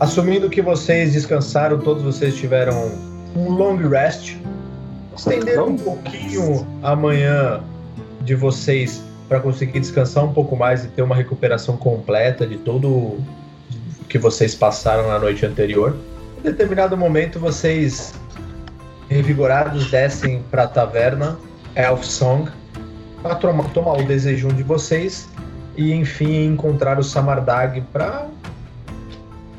Assumindo que vocês descansaram, todos vocês tiveram um long rest, estenderam um pouquinho a manhã de vocês para conseguir descansar um pouco mais e ter uma recuperação completa de todo que vocês passaram na noite anterior. Em determinado momento, vocês, revigorados, descem para a taverna Elf Song para tomar o desejum de vocês e, enfim, encontrar o Samardag para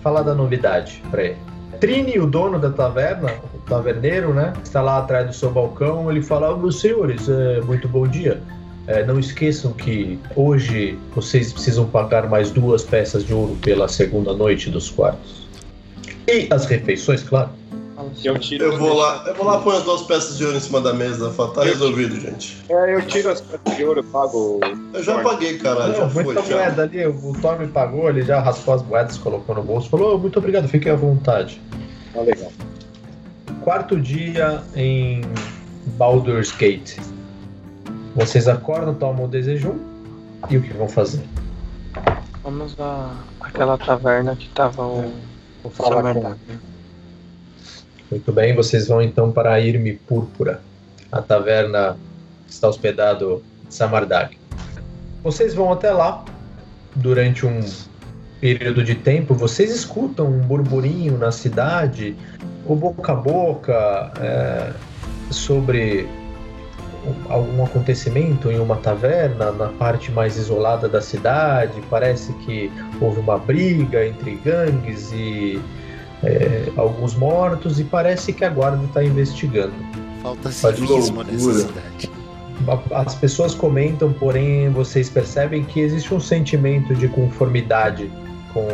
falar da novidade para ele. Trini, o dono da taverna, o taverneiro, né? Está lá atrás do seu balcão. Ele fala: Meus senhores, é, muito bom dia. É, não esqueçam que hoje vocês precisam pagar mais duas peças de ouro pela segunda noite dos quartos. E as refeições, claro. Eu, tiro eu vou lá, eu vou lá pôr as duas peças de ouro em cima da mesa. Tá resolvido, gente. É, eu tiro as peças de ouro, eu pago. Eu já paguei, caralho. Não, já foi, muita já. moeda ali, o Tommy pagou, ele já raspou as moedas, colocou no bolso, falou: oh, muito obrigado, fiquem à vontade. Tá legal. Quarto dia em Baldur's Gate. Vocês acordam, tomam o desejo e o que vão fazer? Vamos a aquela taverna que tava o, Vou falar com... Muito bem, vocês vão então para a Irme Púrpura, a taverna que está hospedado Samardag. Vocês vão até lá durante um período de tempo, vocês escutam um burburinho na cidade, o boca a boca é, sobre algum acontecimento em uma taverna na parte mais isolada da cidade. Parece que houve uma briga entre gangues e é, alguns mortos, e parece que a guarda está investigando. Falta civismo nessa cidade. As pessoas comentam, porém vocês percebem que existe um sentimento de conformidade com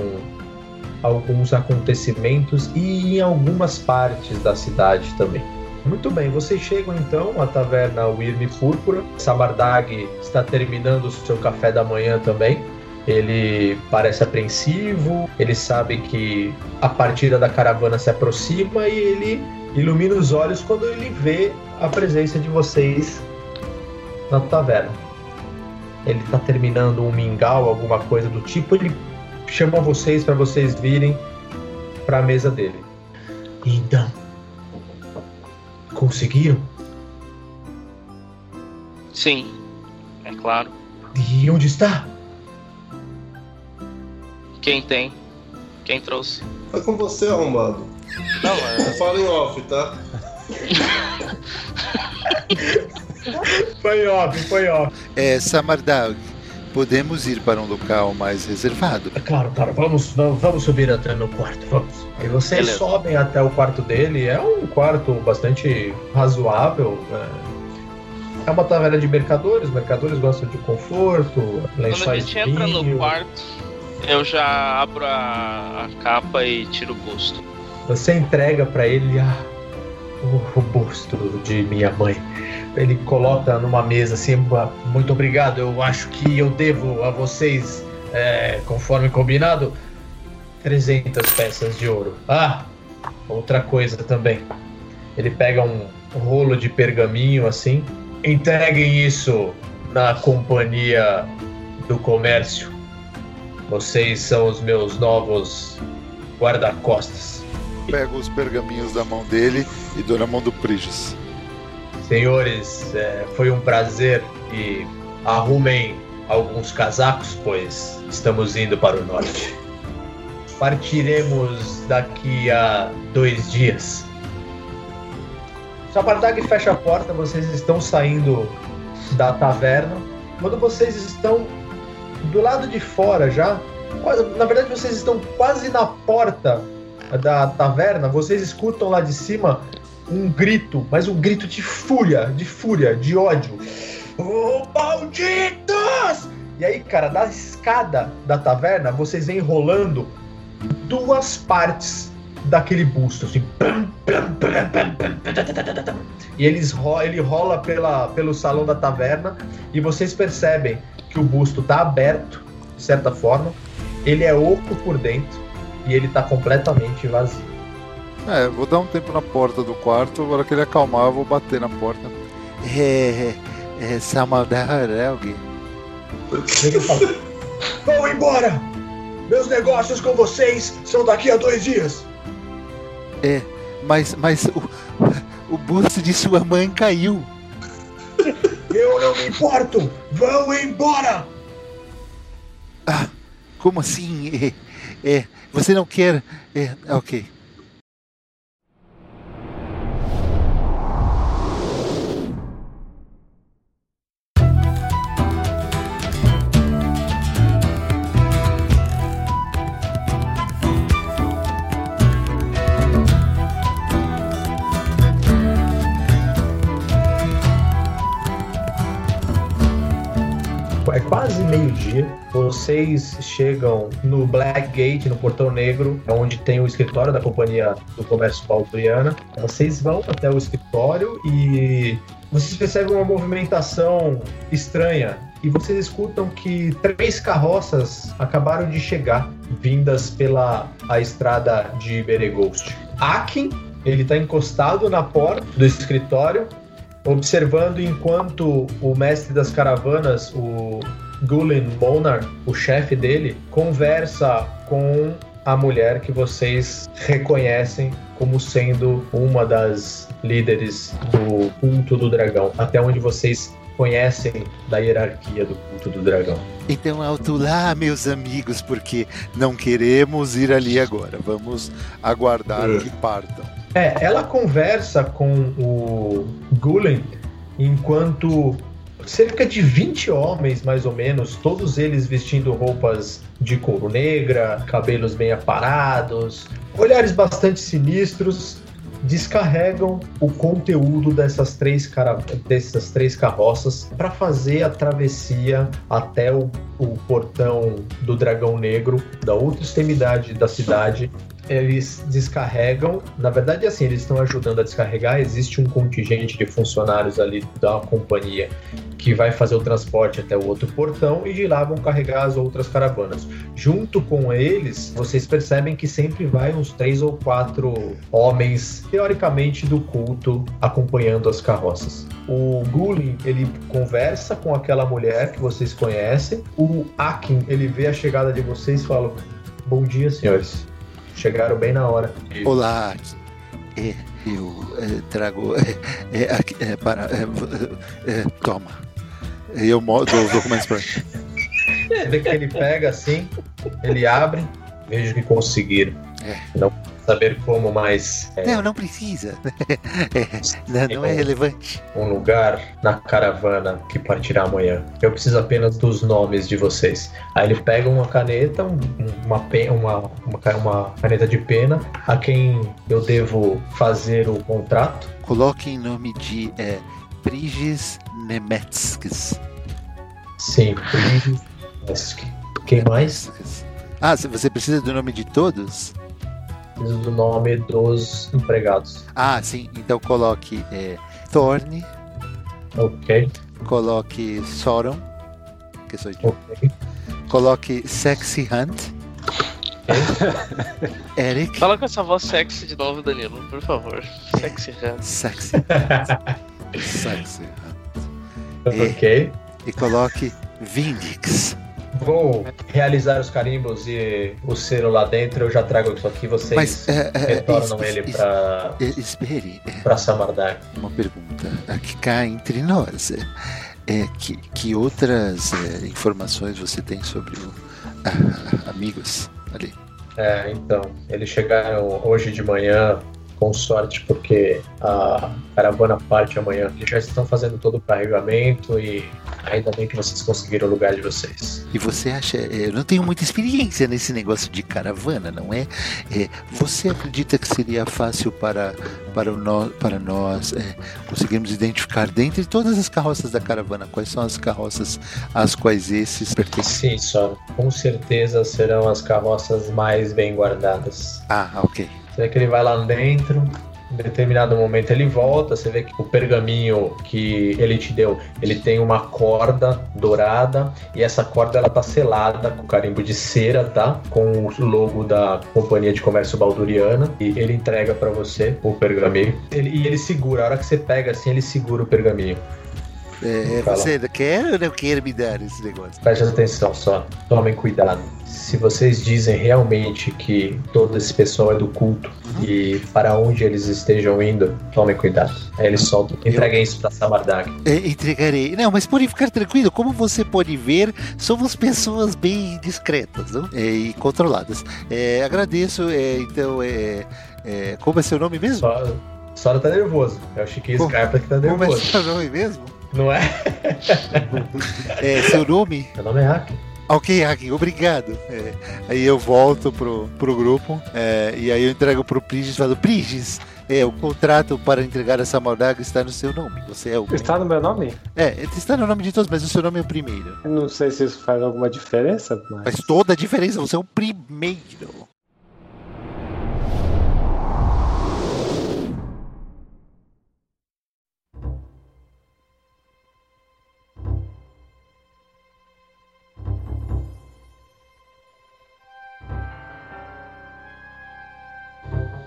alguns acontecimentos e em algumas partes da cidade também. Muito bem, vocês chegam então à taverna Wyrm Púrpura. Samardag está terminando o seu café da manhã também. Ele parece apreensivo, ele sabe que a partida da caravana se aproxima e ele ilumina os olhos quando ele vê a presença de vocês na taverna. Ele está terminando um mingau, alguma coisa do tipo, ele chama vocês para vocês virem para a mesa dele. Então, Conseguiram? Sim, é claro. E onde está? Quem tem? Quem trouxe? Foi com você, arrombado. Não, é. Fala em off, tá? foi off, foi off. É, Samardag, podemos ir para um local mais reservado. Claro, claro, vamos, vamos subir até meu quarto, vamos. E vocês Beleza. sobem até o quarto dele, é um quarto bastante razoável. É, é uma taverna de mercadores, mercadores gostam de conforto, lençóis Quando a gente entra no quarto, eu já abro a, a capa e tiro o busto. Você entrega para ele ah, o, o busto de minha mãe. Ele coloca numa mesa assim, muito obrigado, eu acho que eu devo a vocês, é, conforme combinado, 300 peças de ouro. Ah, outra coisa também. Ele pega um rolo de pergaminho assim. Entreguem isso na companhia do comércio. Vocês são os meus novos guarda-costas. Pego os pergaminhos da mão dele e dou na mão do Prigis. Senhores, é, foi um prazer e arrumem alguns casacos, pois estamos indo para o norte. Partiremos daqui a dois dias. Sabardag fecha a porta, vocês estão saindo da taverna. Quando vocês estão do lado de fora já, na verdade vocês estão quase na porta da taverna, vocês escutam lá de cima um grito, mas um grito de fúria, de fúria, de ódio. Oh, malditos! E aí, cara, da escada da taverna, vocês vêm rolando duas partes daquele busto, assim. E eles ro ele rola pela, pelo salão da taverna e vocês percebem que o busto tá aberto, de certa forma. Ele é oco por dentro e ele tá completamente vazio. É, vou dar um tempo na porta do quarto, agora que ele acalmar, eu vou bater na porta. É, é, Samadar é alguém. Vão embora! Meus negócios com vocês são daqui a dois dias. É, mas, mas o, o busto de sua mãe caiu. Eu não me importo! Vão embora! Ah, como assim? É, é, você não quer. É, ok. Quase meio-dia. Vocês chegam no Black Gate, no Portão Negro, onde tem o escritório da Companhia do Comércio Balturiana. Vocês vão até o escritório e vocês percebem uma movimentação estranha. E vocês escutam que três carroças acabaram de chegar, vindas pela a estrada de Beregost. Akin, ele está encostado na porta do escritório, observando enquanto o mestre das caravanas, o Gulen Monar, o chefe dele, conversa com a mulher que vocês reconhecem como sendo uma das líderes do culto do dragão, até onde vocês conhecem da hierarquia do culto do dragão. Então, alto lá, meus amigos, porque não queremos ir ali agora. Vamos aguardar É. que partam. É, ela conversa com o Gulen enquanto cerca de 20 homens, mais ou menos, todos eles vestindo roupas de couro negra, cabelos bem aparados, olhares bastante sinistros, descarregam o conteúdo dessas três, cara... dessas três carroças para fazer a travessia até o, o portão do Dragão Negro, da outra extremidade da cidade, eles descarregam. Na verdade, assim, eles estão ajudando a descarregar. Existe um contingente de funcionários ali da companhia que vai fazer o transporte até o outro portão e de lá vão carregar as outras caravanas. Junto com eles, vocês percebem que sempre vai uns três ou quatro homens, teoricamente do culto, acompanhando as carroças. O Gulin, ele conversa com aquela mulher que vocês conhecem. O Akin, ele vê a chegada de vocês e fala: Bom dia, senhores. Chegaram bem na hora. Olá, é, eu é, trago é, é, aqui, é, para. é, é, toma. Eu mo- dou os documentos para Você vê que ele pega assim, ele abre, vejo que conseguiram. É. Não saber como, mas é, Não, não precisa. Não, não é relevante. um lugar na caravana que partirá amanhã. Eu preciso apenas dos nomes de vocês. Aí ele pega uma caneta, um- uma, uma, uma, uma caneta de pena, a quem eu devo fazer o contrato. Coloque em nome de é, Briges Nemetskis. Sim, Brigitte Leski. Quem mais? Ah, se- você precisa do nome de todos? Preciso do nome dos empregados. Ah, sim. Então coloque é, Thorne, Ok, coloque Soron, que sou eu. ok. Coloque Sexy Hunt. Eric. Fala com essa voz sexy de novo, Danilo, por favor. Sexy hand. Sexy Hunt. Sexy Hunt. Ok. E coloque Vindix. Vou realizar os carimbos e o selo lá dentro. Eu já trago isso aqui. Vocês Mas é, é, retornam es- ele é, espere, é, pra Samardar. uma pergunta. Aqui cá entre nós. É, é, que, que outras é, informações você tem sobre o ah, amigos ali? É, então, eles chegaram hoje de manhã, com sorte, porque a caravana parte amanhã. Eles já estão fazendo todo o carregamento e Ainda bem que vocês conseguiram o lugar de vocês. E você acha, é, eu não tenho muita experiência nesse negócio de caravana, não é? É, você acredita que seria fácil para, para, o nó- para nós é, conseguirmos identificar dentre todas as carroças da caravana quais são as carroças às quais esses pertencem? Sim, só. Com certeza serão as carroças mais bem guardadas. Ah, ok. Você vê que ele vai lá dentro, em determinado momento ele volta, você vê que o pergaminho que ele te deu, ele tem uma corda dourada e essa corda ela tá selada com carimbo de cera, tá? Com o logo da Companhia de Comércio Balduriana e ele entrega pra você o pergaminho. Ele- e ele segura, a hora que você pega assim, ele segura o pergaminho. É, Fala. você quer ou não quer me dar esse negócio? Preste atenção só, tomem cuidado. Se vocês dizem realmente que todo esse pessoal é do culto e para onde eles estejam indo, tomem cuidado. Aí eles soltam. Entreguem isso pra Samardag. É, entregarei. Não, mas pode ficar tranquilo. Como você pode ver, somos pessoas bem discretas não? É, e controladas. É, agradeço. é, então, é, é, como é seu nome mesmo? Só, só tá nervoso. É o Chiquinho Como- Scarpa que tá Como é nervoso. seu nome mesmo? Não é? É, seu nome? Meu nome é Hack. Ok, Hakim, obrigado. É, aí eu volto pro, pro grupo é, e aí eu entrego pro Prigis e falo: Prigis, é, o contrato para entregar essa maldaga está no seu nome. Você é o. Está no meu nome? É, está no nome de todos, mas o seu nome é o primeiro. Eu não sei se isso faz alguma diferença, mas. Faz toda a diferença, você é o primeiro.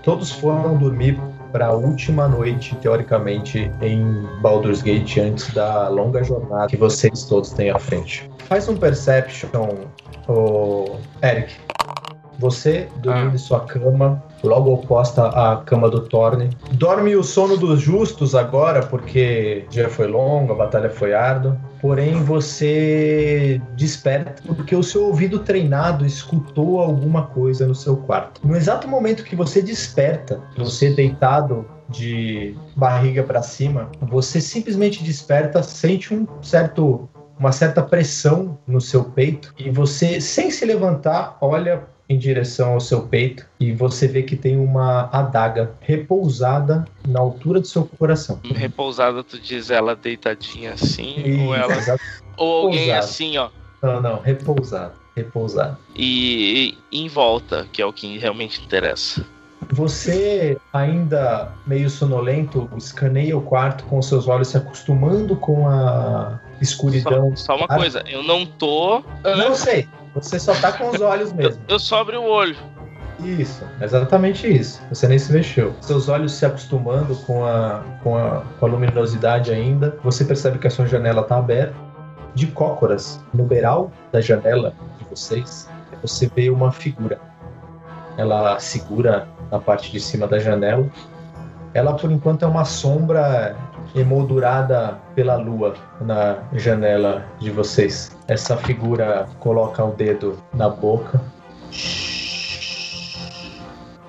Todos foram dormir para a última noite, teoricamente, em Baldur's Gate antes da longa jornada que vocês todos têm à frente. Faz um perception, o Eric. Você dormindo Ah. em sua cama, logo oposta à cama do Thorne. Dorme o sono dos justos agora, porque o dia foi longo, a batalha foi árdua. Porém, você desperta porque o seu ouvido treinado escutou alguma coisa no seu quarto. No exato momento que você desperta, você deitado de barriga para cima, você simplesmente desperta, sente um certo uma certa pressão no seu peito e você, sem se levantar, olha em direção ao seu peito e você vê que tem uma adaga repousada na altura do seu coração. Repousada, tu diz ela deitadinha assim, ou ela. Ou alguém Repousada. assim, ó. Não, não, repousado, repousado. E, e em volta, que é o que realmente interessa. Você, ainda meio sonolento, escaneia o quarto com seus olhos se acostumando com a escuridão. Só, só uma coisa, eu não tô. Não sei, você só tá com os olhos Eu, mesmo. eu só abri o olho. Isso, exatamente isso. Você nem se mexeu. Seus olhos se acostumando com a, com a, com a luminosidade ainda, você percebe que a sua janela está aberta. De cócoras, no beiral da janela de vocês, você vê uma figura. Ela segura na parte de cima da janela. Ela, por enquanto, é uma sombra emoldurada pela lua na janela de vocês. Essa figura coloca o dedo na boca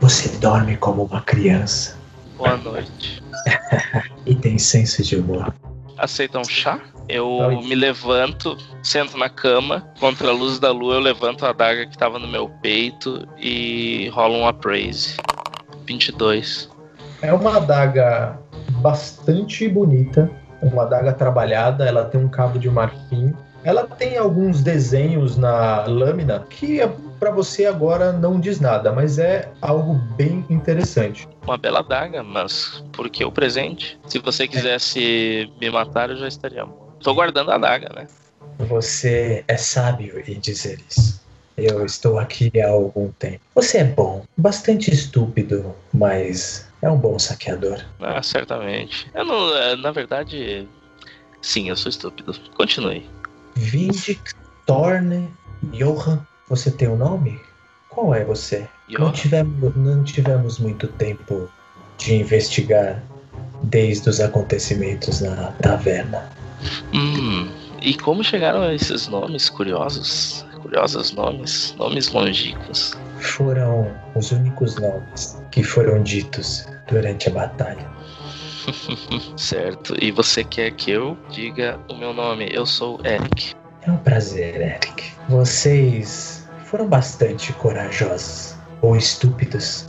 você dorme como uma criança Boa noite. e tem senso de humor. Aceita um chá? Eu me levanto, sento na cama, contra a luz da lua eu levanto a adaga que tava no meu peito e rolo um appraise. 22. É uma adaga bastante bonita, uma adaga trabalhada, ela tem um cabo de marfim. Ela tem alguns desenhos na lâmina que para você agora não diz nada, mas é algo bem interessante. Uma bela adaga, mas por que o presente? Se você quisesse me matar, eu já estaria morto. Tô guardando a adaga, né? Você é sábio em dizer isso. Eu estou aqui há algum tempo. Você é bom, bastante estúpido, mas é um bom saqueador. Ah, certamente. Eu não. é, Na verdade. Sim, eu sou estúpido. Continue. Vindic Thorne Johan, você tem um nome? Qual é você? Não tivemos, não tivemos muito tempo de investigar desde os acontecimentos na taverna. Hum. E como chegaram a esses nomes curiosos? Curiosos nomes? Nomes longínquos. Foram os únicos nomes que foram ditos durante a batalha. certo. E você quer que eu diga o meu nome? Eu sou Eric. É um prazer, Eric. Vocês foram bastante corajosos ou estúpidos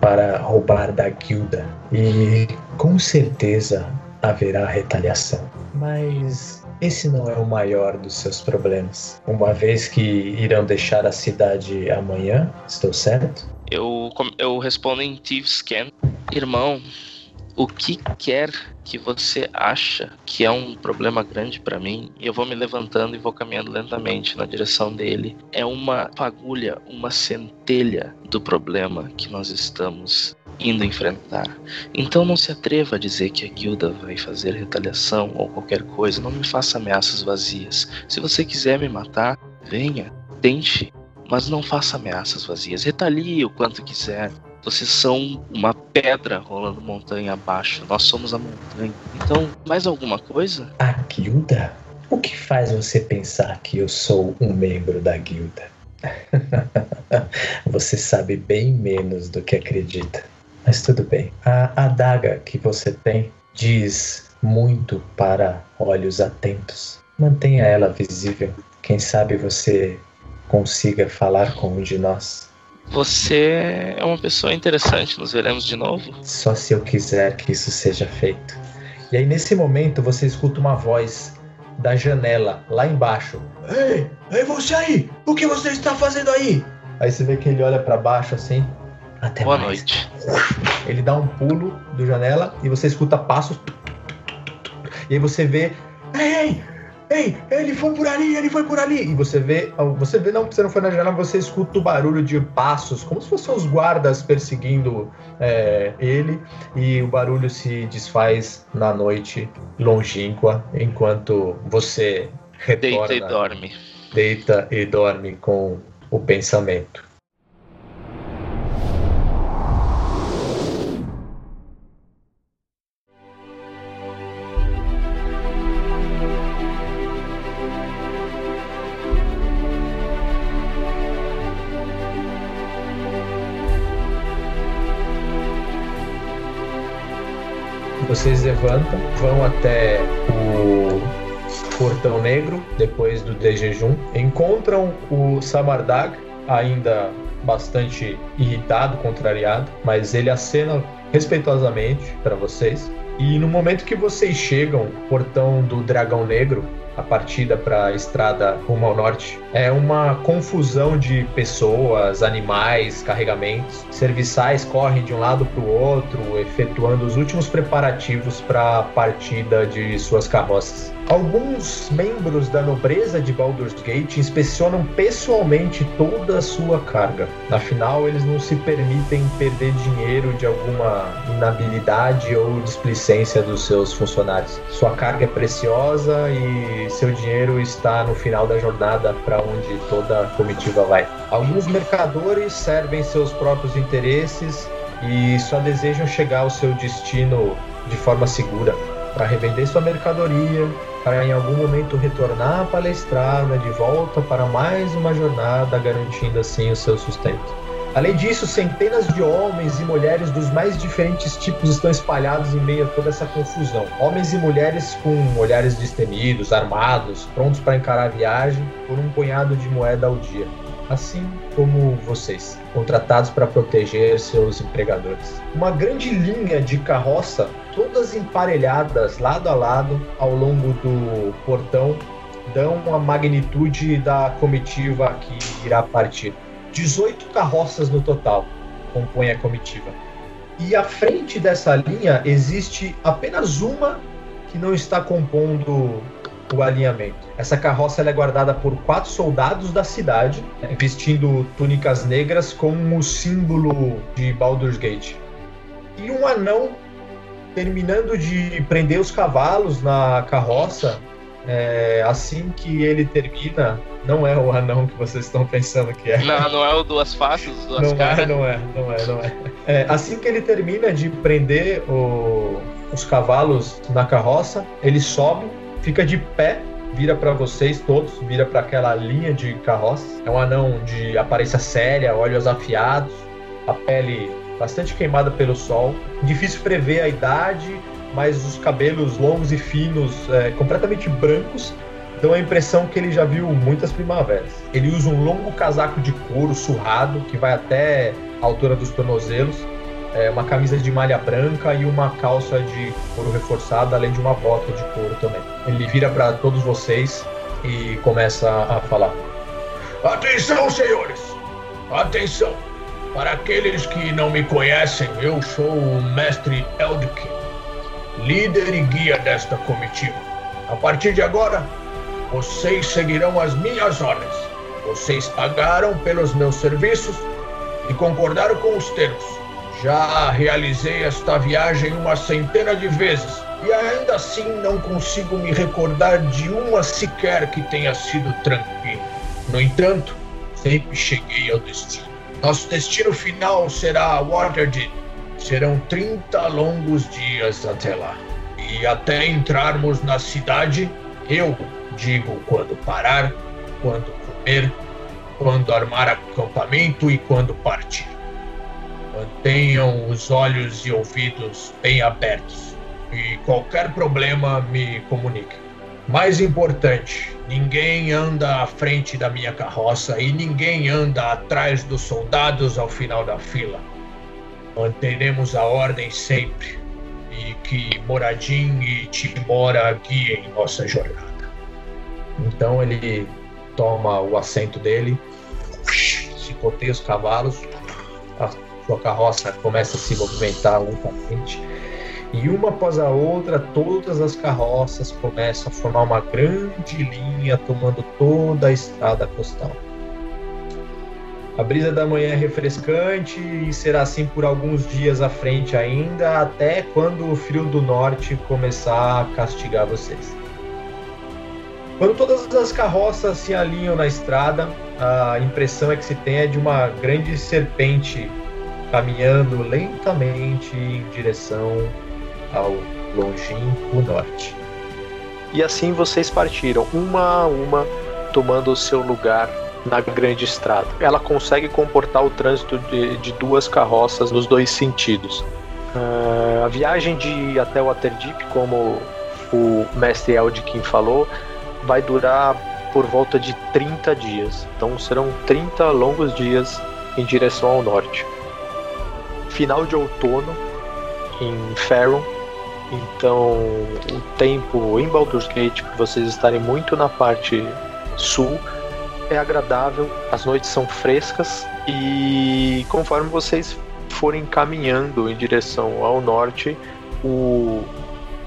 para roubar da guilda e com certeza haverá retaliação. Mas esse não é o maior dos seus problemas. Uma vez que irão deixar a cidade amanhã, estou certo? Eu, eu respondo em Thieves Scan. Irmão, o que quer que você acha que é um problema grande pra mim? E eu vou me levantando e vou caminhando lentamente na direção dele. É uma fagulha, uma centelha do problema que nós estamos indo enfrentar. Então não se atreva a dizer que a guilda vai fazer retaliação ou qualquer coisa. Não me faça ameaças vazias. Se você quiser me matar, venha, tente, mas não faça ameaças vazias. Retalie o quanto quiser. Vocês são uma pedra rolando montanha abaixo. Nós somos a montanha. Então, mais alguma coisa? A guilda? O que faz você pensar que eu sou um membro da guilda? você sabe bem menos do que acredita. Mas tudo bem. A adaga que você tem diz muito para olhos atentos. Mantenha ela visível. Quem sabe você consiga falar com um de nós. Você é uma pessoa interessante. Nos veremos de novo? Só se eu quiser que isso seja feito. E aí, nesse momento, você escuta uma voz da janela, lá embaixo. Ei, ei, você aí! O que você está fazendo aí? Aí você vê que ele olha pra baixo assim. Até Boa mais. noite. Ele dá um pulo do janela e você escuta passos. E aí você vê. Ei, ei! Ei, ele foi por ali, ele foi por ali! E você vê. Você vê, não, você não foi na janela, você escuta o barulho de passos, como se fossem os guardas perseguindo é, ele. E o barulho se desfaz na noite longínqua, enquanto você retorna, Deita e dorme. deita e dorme com o pensamento. Vocês levantam, vão até o Portão Negro, depois do de jejum. Encontram o Samardag, ainda bastante irritado, contrariado, mas ele acena respeitosamente para vocês. E no momento que vocês chegam, portão do Dragão Negro, a partida para a estrada rumo ao norte, é uma confusão de pessoas, animais, carregamentos. Serviçais correm de um lado para o outro, efetuando os últimos preparativos para a partida de suas carroças. Alguns membros da nobreza de Baldur's Gate inspecionam pessoalmente toda a sua carga. Afinal, eles não se permitem perder dinheiro de alguma inabilidade ou displicência dos seus funcionários. Sua carga é preciosa e seu dinheiro está no final da jornada para onde toda a comitiva vai. Alguns mercadores servem seus próprios interesses e só desejam chegar ao seu destino de forma segura para revender sua mercadoria, para em algum momento retornar para a estrada de volta para mais uma jornada, garantindo assim o seu sustento. Além disso, centenas de homens e mulheres dos mais diferentes tipos estão espalhados em meio a toda essa confusão. Homens e mulheres com olhares destemidos, armados, prontos para encarar a viagem por um punhado de moeda ao dia. Assim como vocês, contratados para proteger seus empregadores. Uma grande linha de carroça, todas emparelhadas lado a lado ao longo do portão, dão a magnitude da comitiva que irá partir. 18 carroças no total compõem a comitiva. E à frente dessa linha existe apenas uma que não está compondo o alinhamento. Essa carroça é guardada por quatro soldados da cidade, vestindo túnicas negras com o símbolo de Baldur's Gate. E um anão terminando de prender os cavalos na carroça. é, assim que ele termina, não é o anão que vocês estão pensando que é. Não, não é o duas faces, duas Não é, caras? não é, não é, não é. É, Assim que ele termina de prender o- os cavalos na carroça, ele sobe, fica de pé, vira para vocês todos, vira para aquela linha de carroça. É um anão de aparência séria, olhos afiados, a pele bastante queimada pelo sol. Difícil prever a idade mas os cabelos longos e finos, é, completamente brancos, dão a impressão que ele já viu muitas primaveras. Ele usa um longo casaco de couro surrado que vai até a altura dos tornozelos, é, uma camisa de malha branca e uma calça de couro reforçada, além de uma bota de couro também. Ele vira para todos vocês e começa a falar: Atenção, senhores! Atenção! Para aqueles que não me conhecem, eu sou o Mestre Eldkin, líder e guia desta comitiva. A partir de agora, vocês seguirão as minhas ordens. Vocês pagaram pelos meus serviços e concordaram com os termos. Já realizei esta viagem uma centena de vezes e ainda assim não consigo me recordar de uma sequer que tenha sido tranquila. No entanto, sempre cheguei ao destino. Nosso destino final será Waterdeep. Serão 30 longos dias até lá. E até entrarmos na cidade, eu digo quando parar, quando comer, quando armar acampamento e quando partir. Mantenham os olhos e ouvidos bem abertos. E qualquer problema me comunique. Mais importante, ninguém anda à frente da minha carroça e ninguém anda atrás dos soldados ao final da fila. Manteremos a ordem sempre e que Moradin e Timora guiem nossa jornada. Então ele toma o assento dele, chicoteia os cavalos, a sua carroça começa a se movimentar lentamente. E uma após a outra, todas as carroças começam a formar uma grande linha, tomando toda a estrada costal. A brisa da manhã é refrescante e será assim por alguns dias à frente ainda, até quando o frio do norte começar a castigar vocês. Quando todas as carroças se alinham na estrada, a impressão é que se tem é de uma grande serpente caminhando lentamente em direção ao longínquo norte. E assim vocês partiram, uma a uma, tomando o seu lugar na grande estrada. Ela consegue comportar o trânsito de, de duas carroças nos dois sentidos. Uh, a viagem de até Waterdeep, como o mestre Eldkin falou, vai durar por volta de 30 dias. Então serão 30 longos dias em direção ao norte. Final de outono em Faron. Então o tempo em Baldur's Gate, por vocês estarem muito na parte sul, é agradável, as noites são frescas e conforme vocês forem caminhando em direção ao norte, o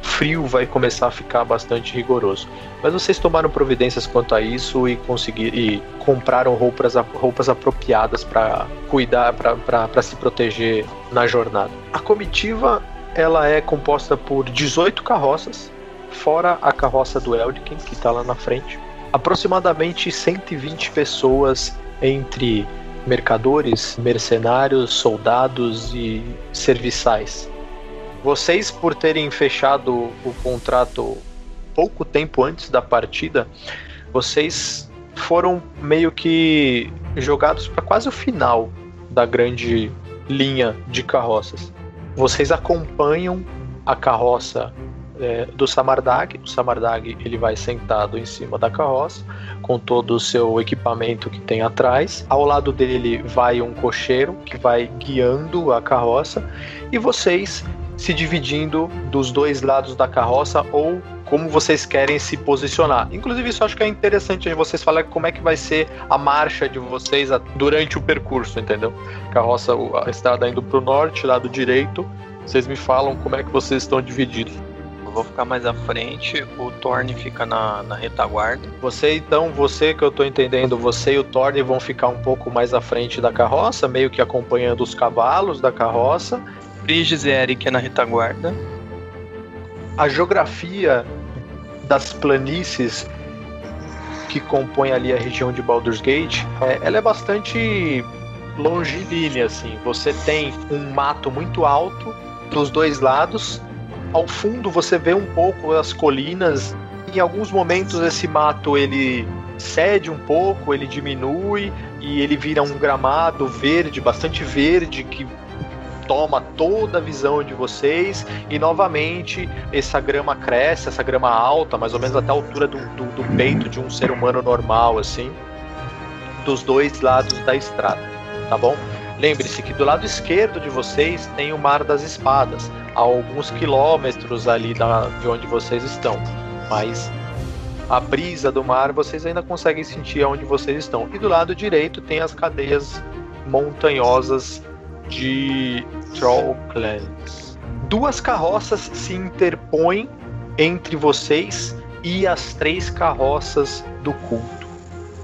frio vai começar a ficar bastante rigoroso. Mas vocês tomaram providências quanto a isso e conseguiram e compraram roupas, roupas apropriadas para cuidar, para se proteger na jornada. A comitiva ela é composta por 18 carroças, fora a carroça do Eldkin, que está lá na frente. Aproximadamente 120 pessoas entre mercadores, mercenários, soldados e serviçais vocês, por terem fechado o contrato pouco tempo antes da partida, vocês foram meio que jogados para quase o final da grande linha de carroças. Vocês acompanham a carroça é, do Samardag. O Samardag ele vai sentado em cima da carroça com todo o seu equipamento que tem atrás. Ao lado dele vai um cocheiro que vai guiando a carroça e vocês se dividindo dos dois lados da carroça ou como vocês querem se posicionar. Inclusive, isso acho que é interessante vocês falarem como é que vai ser a marcha de vocês durante o percurso, entendeu? Carroça, a estrada indo para o norte, lado direito. Vocês me falam como é que vocês estão divididos. Eu vou ficar mais à frente, o Thorne fica na, na retaguarda. Você, então, você que eu estou entendendo, você e o Thorne vão ficar um pouco mais à frente da carroça, meio que acompanhando os cavalos da carroça. Briges e Eric é na retaguarda. A geografia das planícies que compõem ali a região de Baldur's Gate, é, ela é bastante longilínea, assim. Você tem um mato muito alto dos dois lados. Ao fundo você vê um pouco as colinas. Em alguns momentos esse mato ele cede um pouco, ele diminui e ele vira um gramado verde, bastante verde, que toma toda a visão de vocês e novamente essa grama cresce, essa grama alta, mais ou menos até a altura do, do, do peito de um ser humano normal, assim, dos dois lados da estrada, tá bom? Lembre-se que do lado esquerdo de vocês tem o Mar das Espadas, a alguns quilômetros ali da, de onde vocês estão, mas a brisa do mar vocês ainda conseguem sentir onde vocês estão. E do lado direito tem as cadeias montanhosas de Trollclans. Duas carroças se interpõem entre vocês e as três carroças do culto.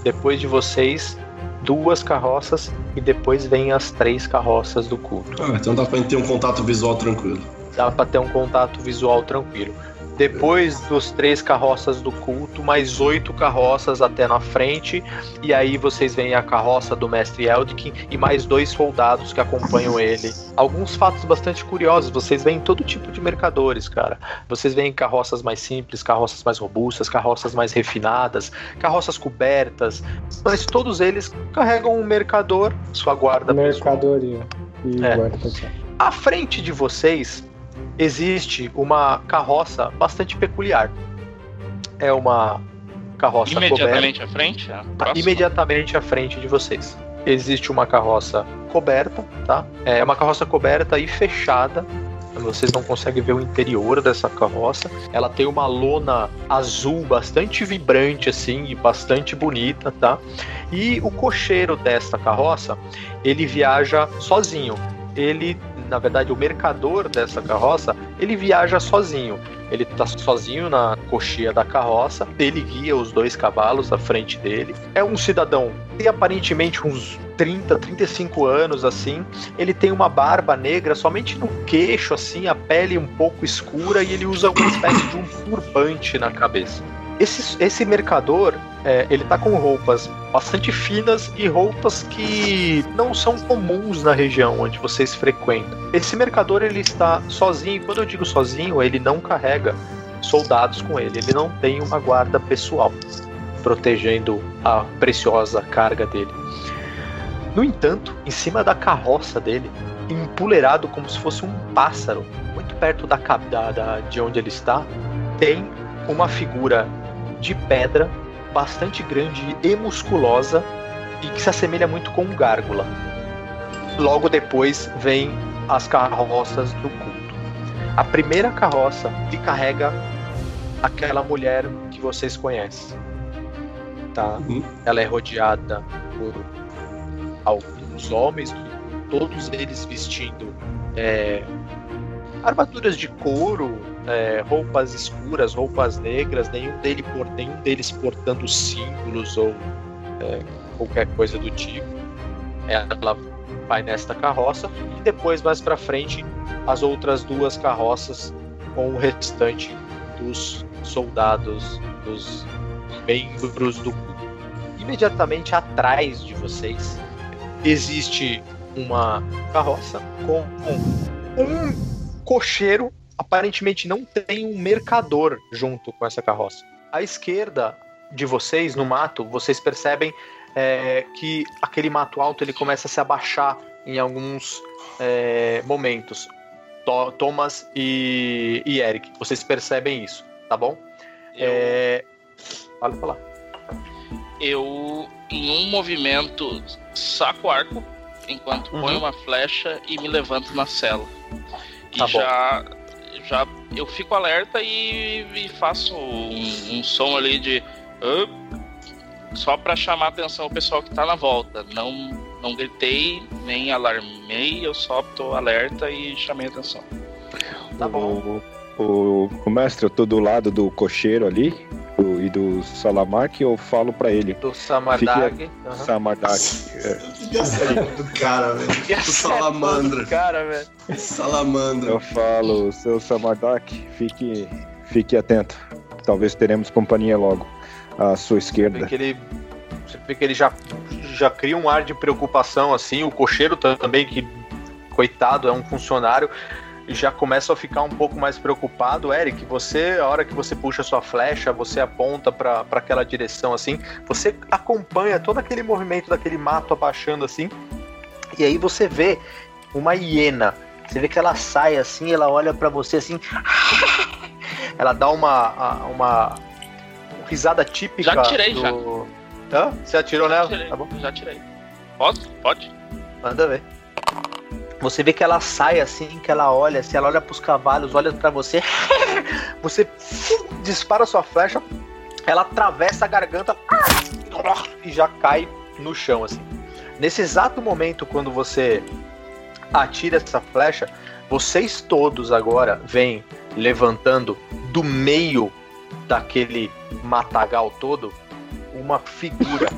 Depois de vocês, duas carroças e depois vem as três carroças do culto. Ah, então dá pra gente ter um contato visual tranquilo. Dá pra ter um contato visual tranquilo. Depois dos três carroças do culto, mais oito carroças até na frente. E aí vocês veem a carroça do mestre Eldkin e mais dois soldados que acompanham ele. Alguns fatos bastante curiosos. Vocês veem todo tipo de mercadores, cara. Vocês veem carroças mais simples, carroças mais robustas, carroças mais refinadas, carroças cobertas. Mas todos eles carregam um mercador, sua guarda pessoal. Mercadoria. E É. guarda pessoal. À frente de vocês existe uma carroça bastante peculiar. É uma carroça Imediatamente à frente? coberta. próxima? Imediatamente à frente de vocês. Existe uma carroça coberta, tá? É uma carroça coberta e fechada. Vocês não conseguem ver o interior dessa carroça. Ela tem uma lona azul bastante vibrante, assim, e bastante bonita, tá? E o cocheiro desta carroça, ele viaja sozinho. Ele, na verdade, o mercador dessa carroça, ele viaja sozinho. Ele tá sozinho na cocheia da carroça, ele guia os dois cavalos à frente dele. É um cidadão, tem aparentemente uns 30, 35 anos assim. Ele tem uma barba negra somente no queixo, assim, a pele um pouco escura e ele usa uma espécie de um turbante na cabeça. Esse, esse mercador, é, ele tá com roupas bastante finas e roupas que não são comuns na região onde vocês frequentam. Esse mercador ele está sozinho, e quando eu digo sozinho, ele não carrega soldados com ele, ele não tem uma guarda pessoal protegendo a preciosa carga dele. No entanto, em cima da carroça dele, empoleirado como se fosse um pássaro, muito perto da, da, da- de onde ele está, tem uma figura de pedra bastante grande e musculosa e que se assemelha muito com um gárgula. Logo depois vem as carroças do culto. A primeira carroça que carrega aquela mulher que vocês conhecem. Tá? Uhum. Ela é rodeada por alguns homens, todos eles vestindo é, armaduras de couro, é, roupas escuras, roupas negras, nenhum, dele nenhum deles portando símbolos ou é, qualquer coisa do tipo. Ela vai nesta carroça e depois mais para frente as outras duas carroças com o restante dos soldados, dos membros do culto. Imediatamente atrás de vocês existe uma carroça com um cocheiro. Aparentemente não tem um mercador junto com essa carroça. À esquerda de vocês, no mato, vocês percebem é, que aquele mato alto ele começa a se abaixar em alguns é, momentos. To- Thomas e, e Eric, vocês percebem isso, tá bom? Eu, É... Fala, fala. eu, em um movimento, saco o arco enquanto Uhum. ponho uma flecha e me levanto na cela. E Tá bom. já, já eu fico alerta e, e faço um, um som ali de "Ah", só pra chamar a atenção o pessoal que tá na volta. Não, não gritei nem alarmei, eu só tô alerta e chamei a atenção. Tá bom. O, o, o mestre, eu tô do lado do cocheiro ali do- e do Salamark, eu falo pra ele. Do Samardag. Aham. Samardak. é, Devia ser do cara, velho. E a Do salamandra. Cara, velho. Salamandra. eu falo, seu Samardak, fique, fique atento. Talvez teremos companhia logo à sua Vê esquerda. que ele, você vê que ele já, já cria um ar de preocupação, assim. O cocheiro também, que, coitado, é um funcionário, já começa a ficar um pouco mais preocupado. Eric, você, a hora que você puxa sua flecha, você aponta para aquela direção, assim. Você acompanha todo aquele movimento daquele mato abaixando, assim. E aí você vê uma hiena Você vê que ela sai assim, ela olha pra você assim. Ela dá uma, uma risada típica. Já tirei, do... já. Hã? Você atirou Já nela? tirei, Tá bom. já tirei. Posso? Pode? Manda ver. Você vê que ela sai assim, que ela olha, assim, ela olha pros cavalos, olha pra você. Você dispara sua flecha, ela atravessa a garganta e já cai no chão, assim. Nesse exato momento, quando você atira essa flecha, vocês todos agora vêm levantando do meio daquele matagal todo uma figura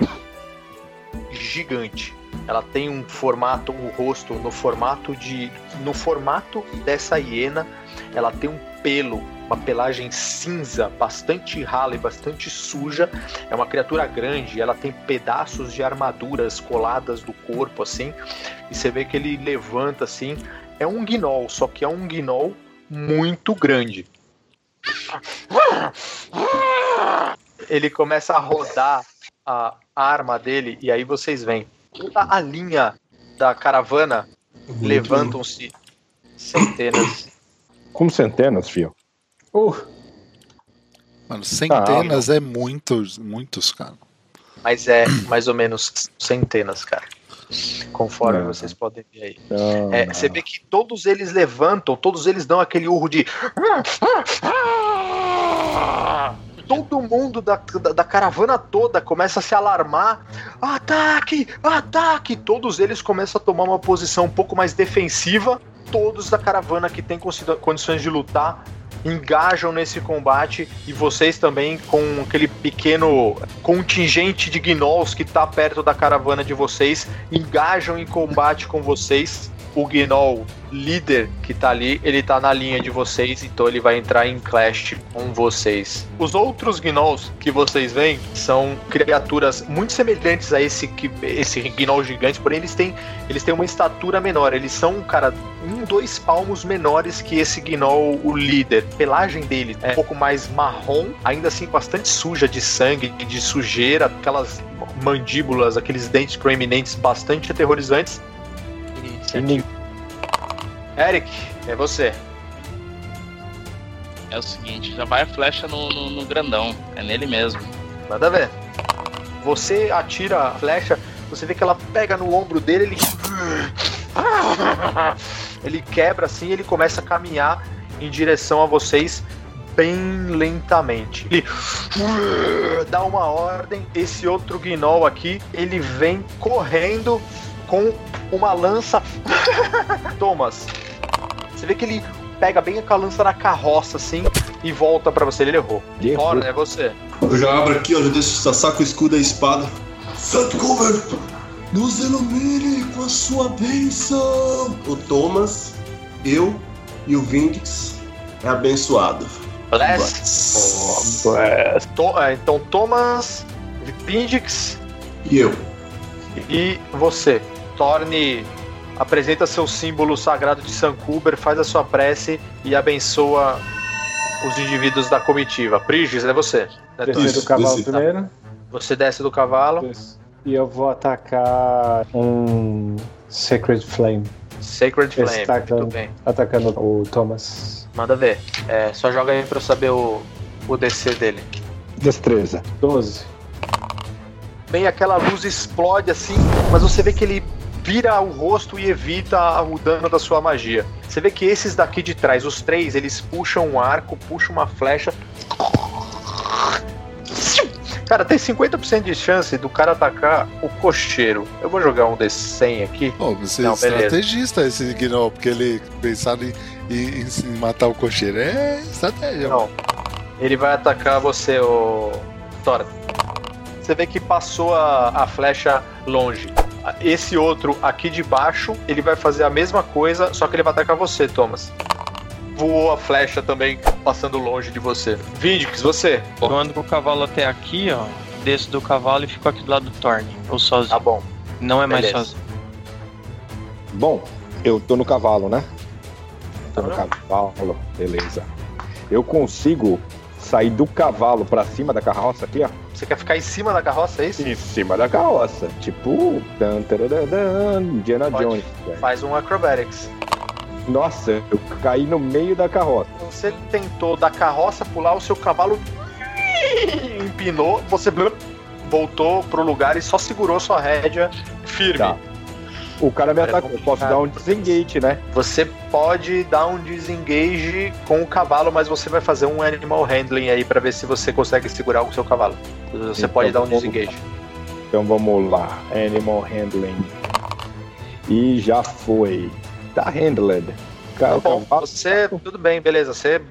gigante. Ela tem um formato, um rosto no formato de, no formato dessa hiena. Ela tem um pelo, uma pelagem cinza, bastante rala e bastante suja. É uma criatura grande. Ela tem pedaços de armaduras coladas do corpo, assim. E você vê que ele levanta assim. É um guinol, só que é um guinol muito grande. Ele começa a rodar a arma dele e aí vocês veem toda a linha da caravana levantam-se centenas. Como centenas, fio. Uh, Mano, centenas é muitos, muitos, cara. Mas é mais ou menos centenas, cara. Conforme Não. vocês podem ver aí. Não, É, não. você vê que todos eles levantam, todos eles dão aquele urro de. Todo mundo da, da, da caravana toda começa a se alarmar. Ataque! Ataque! Todos eles começam a tomar uma posição um pouco mais defensiva. Todos da caravana que tem condições de lutar engajam nesse combate e vocês também com aquele pequeno contingente de gnolls que tá perto da caravana de vocês engajam em combate com vocês. O gnoll líder que tá ali, ele tá na linha de vocês, então ele vai entrar em clash com vocês. Os outros gnolls que vocês veem são criaturas muito semelhantes a esse que esse gnoll gigante, porém eles têm eles têm uma estatura menor, eles são, cara, um, dois palmos menores que esse gnoll, o líder. A pelagem dele é um pouco mais marrom, ainda assim bastante suja de sangue, de sujeira, aquelas mandíbulas, aqueles dentes proeminentes bastante aterrorizantes. Nin- Eric, é você. É o seguinte, já vai a flecha no, no- no grandão. É nele mesmo. Manda ver. Você atira a flecha, você vê que ela pega no ombro dele, ele. Ele quebra assim, ele começa a caminhar em direção a vocês bem lentamente. Ele dá uma ordem, esse outro gnoll aqui, ele vem correndo com uma lança. Thomas, você vê que ele pega bem com a lança na carroça assim e volta pra você. Ele errou. Errou. Ora, é você. Eu já abro aqui, ó, já deixo, saco o escudo e a espada. Santo Cover, nos ilumine com a sua bênção. O Thomas, eu e o Vindix é abençoado. Bless. To- é, então, Thomas, Vindix E eu. e você. Torne. Apresenta seu símbolo sagrado de Sankuber, faz a sua prece e abençoa os indivíduos da comitiva. Prigis, é você. né, descer do cavalo primeiro. Você desce do cavalo. Isso. E eu vou atacar um Sacred Flame, Sacred Esse Flame. tá Muito atacando. bem. atacando o Thomas. Manda ver. É, só joga aí pra eu saber o, o DC dele. Destreza. 12. Bem, aquela luz explode assim, mas você vê que ele vira o rosto e evita o dano da sua magia. Você vê que esses daqui de trás, os três, eles puxam um arco, puxam uma flecha. Cara, tem 50% de chance do cara atacar o cocheiro. Eu vou jogar um D100 aqui. Pô, você é Não, beleza. estrategista esse Gnoll, porque ele pensado em, em- em matar o cocheiro. É estratégia. Não. Ele vai atacar você, o Thor. Você vê que passou a, a flecha longe. Esse outro aqui de baixo, ele vai fazer a mesma coisa, só que ele vai atacar você, Thomas. Voou a flecha também, passando longe de você. Vindix, você. Eu ando com o cavalo até aqui, ó. Desço do cavalo e fico aqui do lado do Thorne. Ou sozinho. Tá bom. Não é mais beleza. sozinho. Bom, eu tô no cavalo, né? Tô no cavalo, beleza. Eu consigo sair do cavalo pra cima da carroça aqui, ó. Você quer ficar em cima da carroça, é isso? Em cima da carroça. Tipo, tan, tararã, Indiana Pode. Jones. velho. Faz um acrobatics. Nossa, eu caí no meio da carroça. Você tentou da carroça pular, o seu cavalo empinou, você voltou pro lugar e só segurou sua rédea firme. Tá. O cara me é atacou. Eu posso dar um desengage, né? Você pode dar um desengage com o cavalo, mas você vai fazer um animal handling aí pra ver se você consegue segurar o seu cavalo. Você Então, pode dar um vamos desengage. Então vamos lá. Animal handling. E já foi. Tá handled. Cara, Tá bom, cavalo- você. Tudo bem, beleza. Você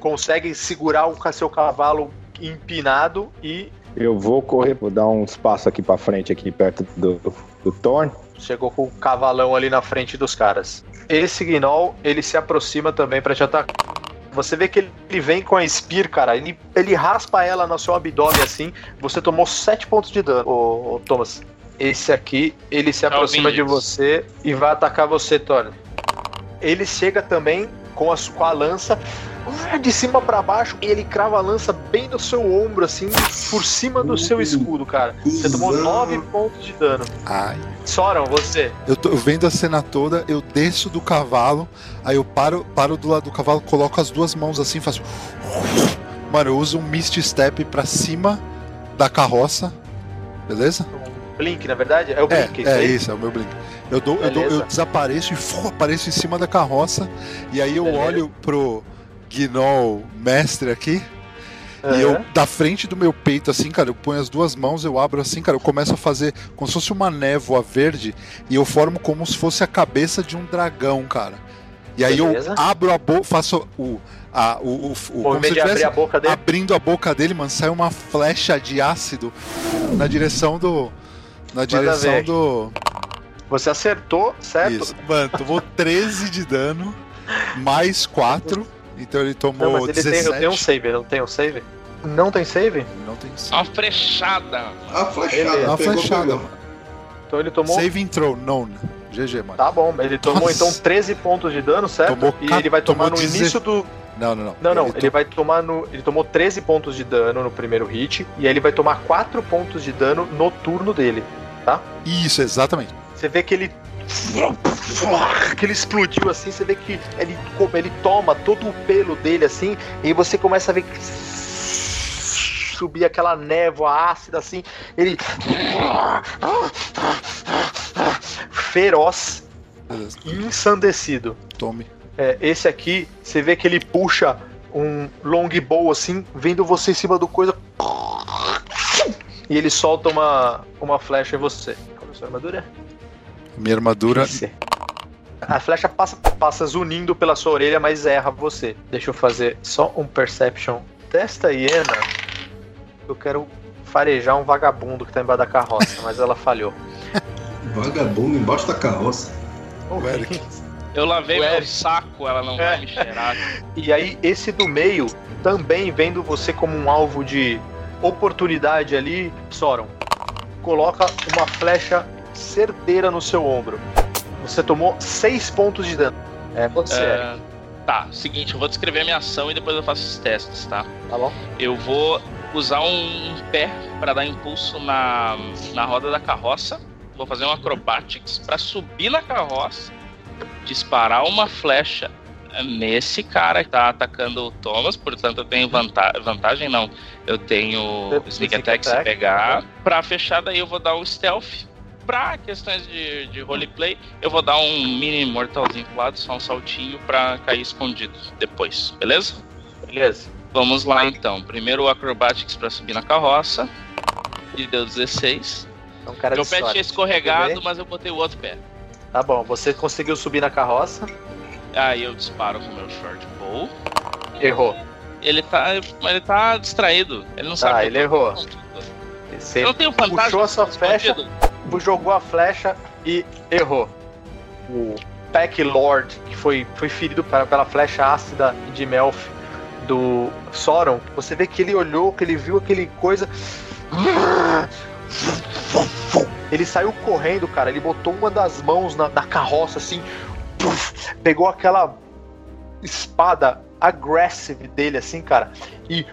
consegue segurar o seu cavalo empinado e Eu vou correr, vou dar uns passos aqui pra frente, aqui perto do, do Thorn. Chegou com o cavalão ali na frente dos caras. Esse Gnoll, ele se aproxima também pra te atacar. Você vê que ele- vem com a Spear, cara. Ele, ele raspa ela no seu abdômen assim. Você tomou 7 pontos de dano, ô, ô, Thomas. Esse aqui, ele se aproxima de você e vai atacar você, Thor. Ele chega também com a, com a lança de cima pra baixo e ele crava a lança bem no seu ombro, assim, por cima do seu escudo, cara. Você tomou Cusão. 9 pontos de dano. Ai. Soram, você. Eu tô vendo a cena toda, eu desço do cavalo, aí eu paro, paro do lado do cavalo, coloco as duas mãos assim, faço. Mano, eu uso um Mist Step pra cima da carroça. Beleza? Blink, na verdade? É o É, Blink, é isso isso, é o meu blink. Eu, dou, eu, dou, eu desapareço e fu, apareço em cima da carroça. E aí eu Beleza. olho pro Gnoll mestre aqui. aí? E eu, da frente do meu peito, assim, cara, eu ponho as duas mãos, eu abro assim, cara, eu começo a fazer como se fosse uma névoa verde e eu formo como se fosse a cabeça de um dragão, cara. E aí Beleza. eu abro a boca, faço o. A, o, o, o, como se tivesse a boca dele. abrindo a boca dele, mano, sai uma flecha de ácido na direção do. Na direção ver. do. Você acertou, certo? Isso. Mano, tomou 13 de dano, mais 4. Então ele tomou Não, mas ele tem, 17. eu tenho um save, não tem um save? Não tem save? Não tem Uma flechada. A flechada, Uma pegou, flechada, mano. Então ele tomou. Saving throw, known. GG, mano. Tá bom, ele tomou Nossa. então 13 pontos de dano, certo? Tomou e ca- ele vai tomar tomou no 10 início do. Não, não, não. Não, não, Ele ele vai tomar no. Ele tomou 13 pontos de dano no primeiro hit. E aí ele vai tomar 4 pontos de dano no turno dele. Isso, exatamente. Você vê que ele. Que ele explodiu assim, você vê que ele, ele toma todo o pelo dele assim, e você começa a ver que subir aquela névoa ácida assim, ele feroz ensandecido. Tome. É, esse aqui, você vê que ele puxa um longbow assim, vendo você em cima do coisa. E ele solta uma, uma flecha em você. Qual é a sua armadura? Minha armadura. A flecha passa, passa zunindo pela sua orelha, mas erra você. Deixa eu fazer só um perception desta hiena. Eu quero farejar um vagabundo que tá embaixo da carroça, mas ela falhou. Vagabundo embaixo da carroça. O Eric. Eu lavei O meu saco, ela não É. vai me cheirar. E aí, esse do meio, também vendo você como um alvo de oportunidade ali, Soron, coloca uma flecha certeira no seu ombro. Você tomou 6 pontos de dano. É você, É, tá, seguinte, eu vou descrever a minha ação e depois eu faço os testes, tá? tá bom? Eu vou usar um pé para dar impulso na, na roda da carroça. Vou fazer um acrobatics para subir na carroça, disparar uma flecha nesse cara que tá atacando o Thomas, portanto eu tenho vanta vantagem, não. Eu tenho Sneak attack se pegar. Pra fechar, daí eu vou dar um stealth. Pra questões de, de roleplay, eu vou dar um mini mortalzinho pro lado, só um saltinho pra cair escondido depois, beleza? Beleza. Vamos lá então. Primeiro o acrobatics pra subir na carroça. E deu 16. É um cara Meu de pé sorte. tinha escorregado, mas eu botei o outro pé. Tá bom, você conseguiu subir na carroça. Aí eu disparo com o meu short bow. Errou. Ele tá, ele tá distraído. Ele não Tá, sabe. ele errou. Eu não tenho fantasma. puxou a sua flecha, escondido. Jogou a flecha e errou. O Pack Lord, que foi, foi ferido pela, pela flecha ácida de Melf do Soron, você vê que ele olhou, que ele viu aquele coisa. Ele saiu correndo, cara. Ele botou uma das mãos na, na carroça, assim, pegou aquela espada aggressive dele, assim, cara, e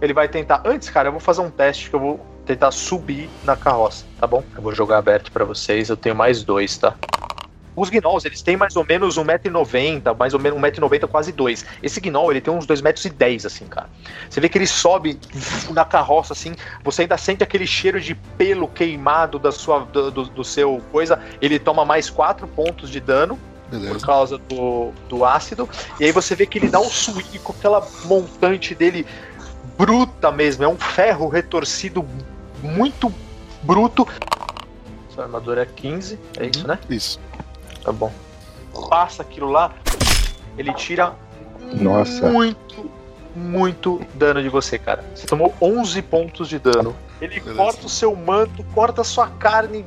ele vai tentar. Antes, cara, eu vou fazer um teste que eu vou tentar subir na carroça, tá bom? Eu vou jogar aberto pra vocês. Eu tenho mais dois, tá? Os gnolls, eles têm mais ou menos 1,90m, mais ou menos 1,90m, quase 2. Esse gnoll, ele tem uns 2,10m, assim, cara. Você vê que ele sobe na carroça, assim, você ainda sente aquele cheiro de pelo queimado da sua, do, do, seu coisa. Ele toma mais 4 pontos de dano por Beleza. causa do, do ácido. E aí você vê que ele dá um swing com aquela montante dele bruta mesmo. É um ferro retorcido muito bruto. Sua armadura é 15, é isso, né? Isso. Tá bom. Passa aquilo lá, ele tira Nossa. muito, muito dano de você, cara. Você tomou 11 pontos de dano. Ele Beleza. corta o seu manto, corta a sua carne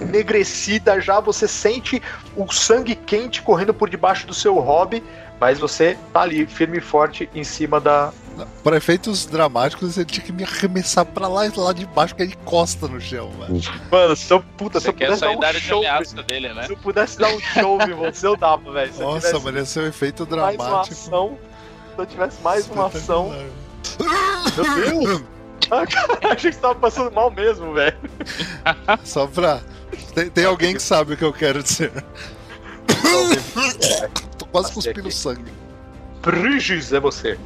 enegrecida já, você sente o sangue quente correndo por debaixo do seu hobby, mas você tá ali, firme e forte, em cima da. Para efeitos dramáticos, ele tinha que me arremessar pra lá e lá de baixo, que ele encosta no chão, velho. Mano, se eu, puta, se Você eu quer pudesse dar sair um da área de show. ameaça dele, né? Se eu pudesse dar um show em você, eu dava, velho. Nossa, tivesse mano, esse é um efeito mais uma dramático. ação. Se eu tivesse mais uma ação. Meu Deus! Ah, cara, achei que você tava passando mal mesmo, velho. Só pra. Tem, tem alguém que sabe o que eu quero dizer. Tô quase cuspindo sangue. Briges é você.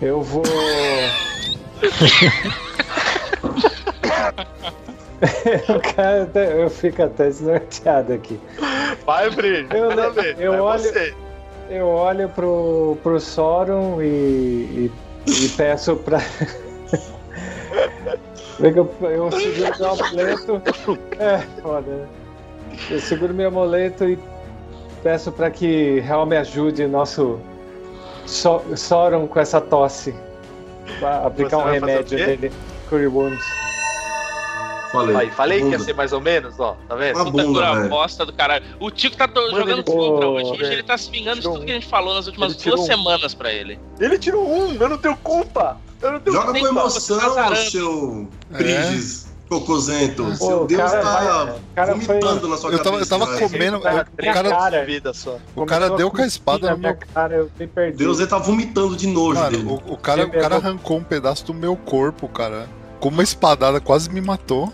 Eu vou. eu, cara, até- eu fico até desnorteado aqui. Vai, Briges. Eu le- ver. eu é olho- você. Eu olho pro, pro Sorum e, e, e peço pra. Eu, eu seguro meu amuleto. É, foda. Eu seguro meu amuleto e peço pra que Real me ajude nosso so, Sorum com essa tosse. Pra aplicar Você um remédio. Cure Wounds. Falei. Aí, falei que ia Bunda. ser mais ou menos, ó. Tá vendo? Uma bunda, bosta do caralho. O Tico tá Mano, jogando ele- contra hoje. Hoje ele tá se vingando de tudo um. que a gente falou nas últimas duas um. semanas pra ele. Ele tirou um, eu não tenho culpa. Eu não tenho Joga com emoção, tá seu É. Pô, Seu Deus cara tá vai- cara foi- vomitando na sua Eu tava, eu cabeça. tava velho. comendo. Cara, eu- o cara, cara. vida só. o cara deu com a espada na no minha meu. cara, eu me perdi. Deus, ele tá vomitando de nojo Mano, dele. o, o cara, o cara eu arrancou um pedaço do meu corpo, cara. Com uma espadada, quase me matou.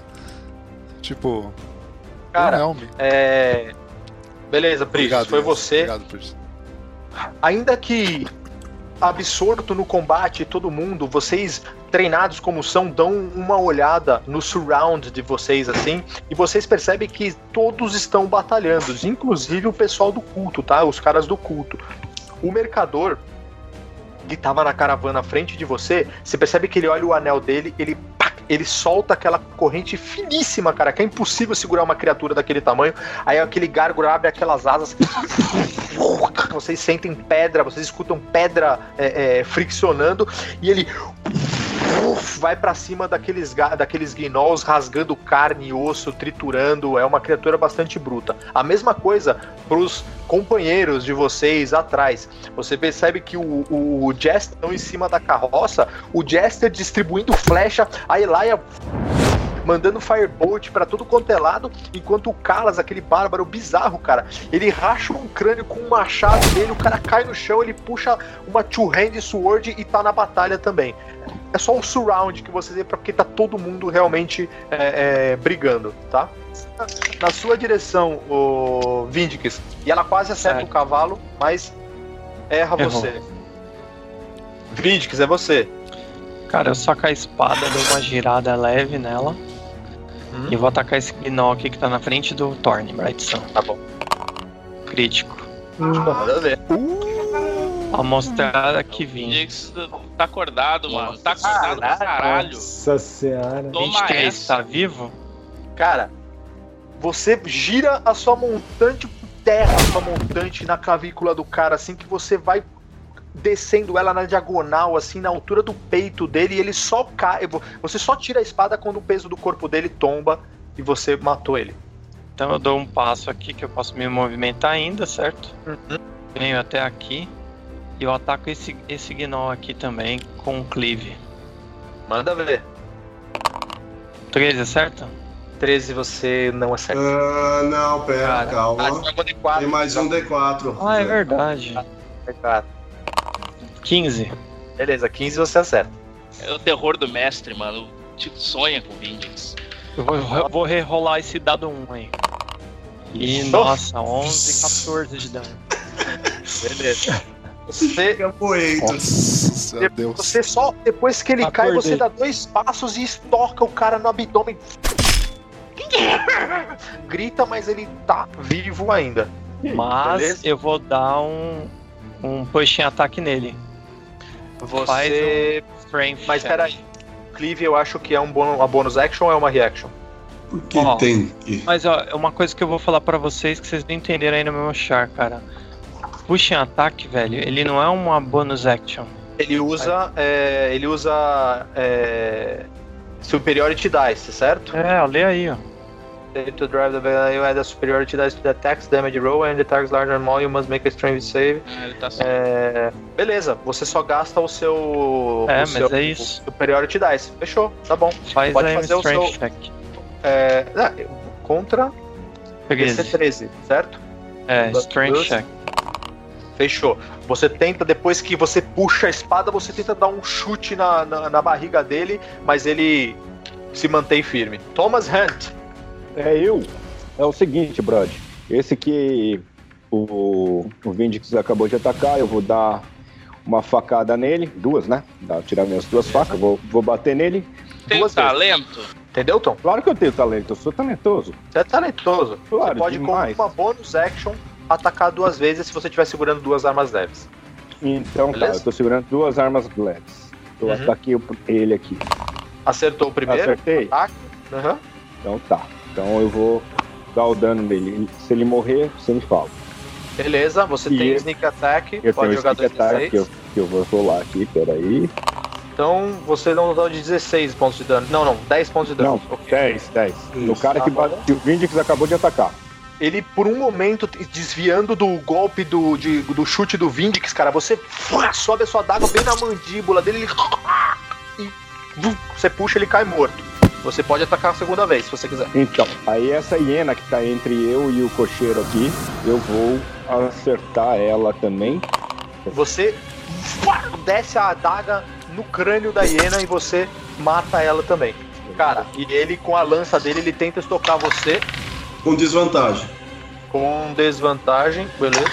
Tipo, Cara, Wilhelm. é. Beleza, Briges, Obrigado, foi Deus. você. Obrigado, Bridges. Ainda que absorto no combate, todo mundo, vocês treinados como são, dão uma olhada no surround de vocês assim, e vocês percebem que todos estão batalhando, inclusive o pessoal do culto, tá? Os caras do culto. O mercador que tava na caravana à frente de você, você percebe que ele olha o anel dele, ele ele solta aquela corrente finíssima, cara, que é impossível segurar uma criatura daquele tamanho. Aí aquele gárgula abre aquelas asas. Vocês sentem pedra, vocês escutam pedra é, é, friccionando e ele vai pra cima daqueles, daqueles gnolls rasgando carne e osso, triturando. É uma criatura bastante bruta. A mesma coisa pros companheiros de vocês atrás. Você percebe que o, o Jester estão em cima da carroça, o Jester distribuindo flecha, a Elaia mandando firebolt pra todo quanto é lado, enquanto o Kalas, aquele bárbaro bizarro, cara, ele racha um crânio com um machado dele, o cara cai no chão, ele puxa uma two-hand sword e tá na batalha também. É só um surround que você vê porque tá todo mundo realmente é, é, brigando, tá? Na sua direção, o Vindix, e ela quase acerta Certo. o cavalo, mas erra Errou. você. Vindix, é você. Cara, eu saco a espada, dou uma girada leve nela. Hum. E vou atacar esse Gnoll aqui que tá na frente do Thorn, Bright Sun. Tá bom. Crítico. Manda ver. A mostrar que vim. Dix tá acordado, mano. Tá acordado pra caralho. Nossa senhora. Toma 23, essa. tá vivo? Cara, você gira a sua montante terra a sua montante na clavícula do cara, assim que você vai descendo ela na diagonal, assim, na altura do peito dele, e ele só cai. Você só tira a espada quando o peso do corpo dele tomba e você matou ele. Então eu dou um passo aqui que eu posso me movimentar ainda, certo? Uhum. Venho até aqui. E eu ataco esse, esse Gnoll aqui também com o Cleave. Manda ver. 13, certo? 13 você não acerta. Ah, não, pera, Cara, calma. joga D4. Tem mais um D4. Ah, é verdade. D4. 15. Beleza, 15 você acerta. É o terror do mestre, mano. Tipo, sonha com o Vindix. Eu vou, eu vou rerolar esse dado 1 aí. E nossa, 11, 14 de dano. Beleza. Você. Nossa, Deus. você só, depois que ele cai, Acordei. você dá dois passos e estoca o cara no abdômen. Grita, mas ele tá vivo ainda. Mas Beleza. eu vou dar um, um push em ataque nele. Você. Faz um strength. Mas peraí. Cleave eu acho que é um bônus, uma bonus action ou é uma reaction? Por que Ó. tem. Mas ó, é uma coisa que eu vou falar pra vocês que vocês não entenderam aí no meu char, cara. Push em ataque, velho, ele não é uma bonus action. Ele usa. é, ele usa. É, superiority dice, certo? É, lê aí, ó. To drive the value add a superiority dice to the attack's damage roll and the target's larger and small, you must make a strength save. Ah, ele tá certo. É, beleza, você só gasta o seu. É, o mas seu é isso. Superiority dice. Fechou, tá bom. Faz Pode aí fazer o seu- check. É, ah, contra Peguei. DC13, certo? É, strength check. Fechou. Você tenta, depois que você puxa a espada, você tenta dar um chute na, na, na barriga dele, mas ele se mantém firme. Thomas Hunt. É eu. É o seguinte, Brad. Esse que o, o Vindix acabou de atacar, eu vou dar uma facada nele, duas, né? Dá, tirar minhas duas facas, vou, vou bater nele. Tem duas vezes. talento? Entendeu, Tom? Claro que eu tenho talento, eu sou talentoso. Você é talentoso. Claro, você pode, demais. com uma bonus action, atacar duas vezes se você estiver segurando duas armas leves. Então tá, Beleza? eu tô segurando duas armas leves. Eu Uhum. ataquei o- ele aqui. Acertou o primeiro Acertei? ataque. Aham. Então tá. Então eu vou dar o dano nele. Se ele morrer, você me fala. Beleza, você E tem eu- sneak attack, Eu pode jogar esse attack 2d6. que eu, que eu vou rolar aqui, peraí. Então você dá um total de 16 pontos de dano. Não, não, 10 pontos de dano. Não, Ok. 10, 10. No Isso, cara tá que, bom. bate, que o Vindix acabou de atacar. Ele, por um momento, desviando do golpe do, de- do chute do Vindix, cara, você sobe a sua daga bem na mandíbula dele ele, e você puxa ele cai morto. Você pode atacar a segunda vez, se você quiser. Então, aí essa hiena que tá entre eu e o cocheiro aqui, eu vou acertar ela também. Você desce a adaga no crânio da hiena e você mata ela também. Cara, e ele com a lança dele, ele tenta estocar você Com desvantagem. com desvantagem, beleza?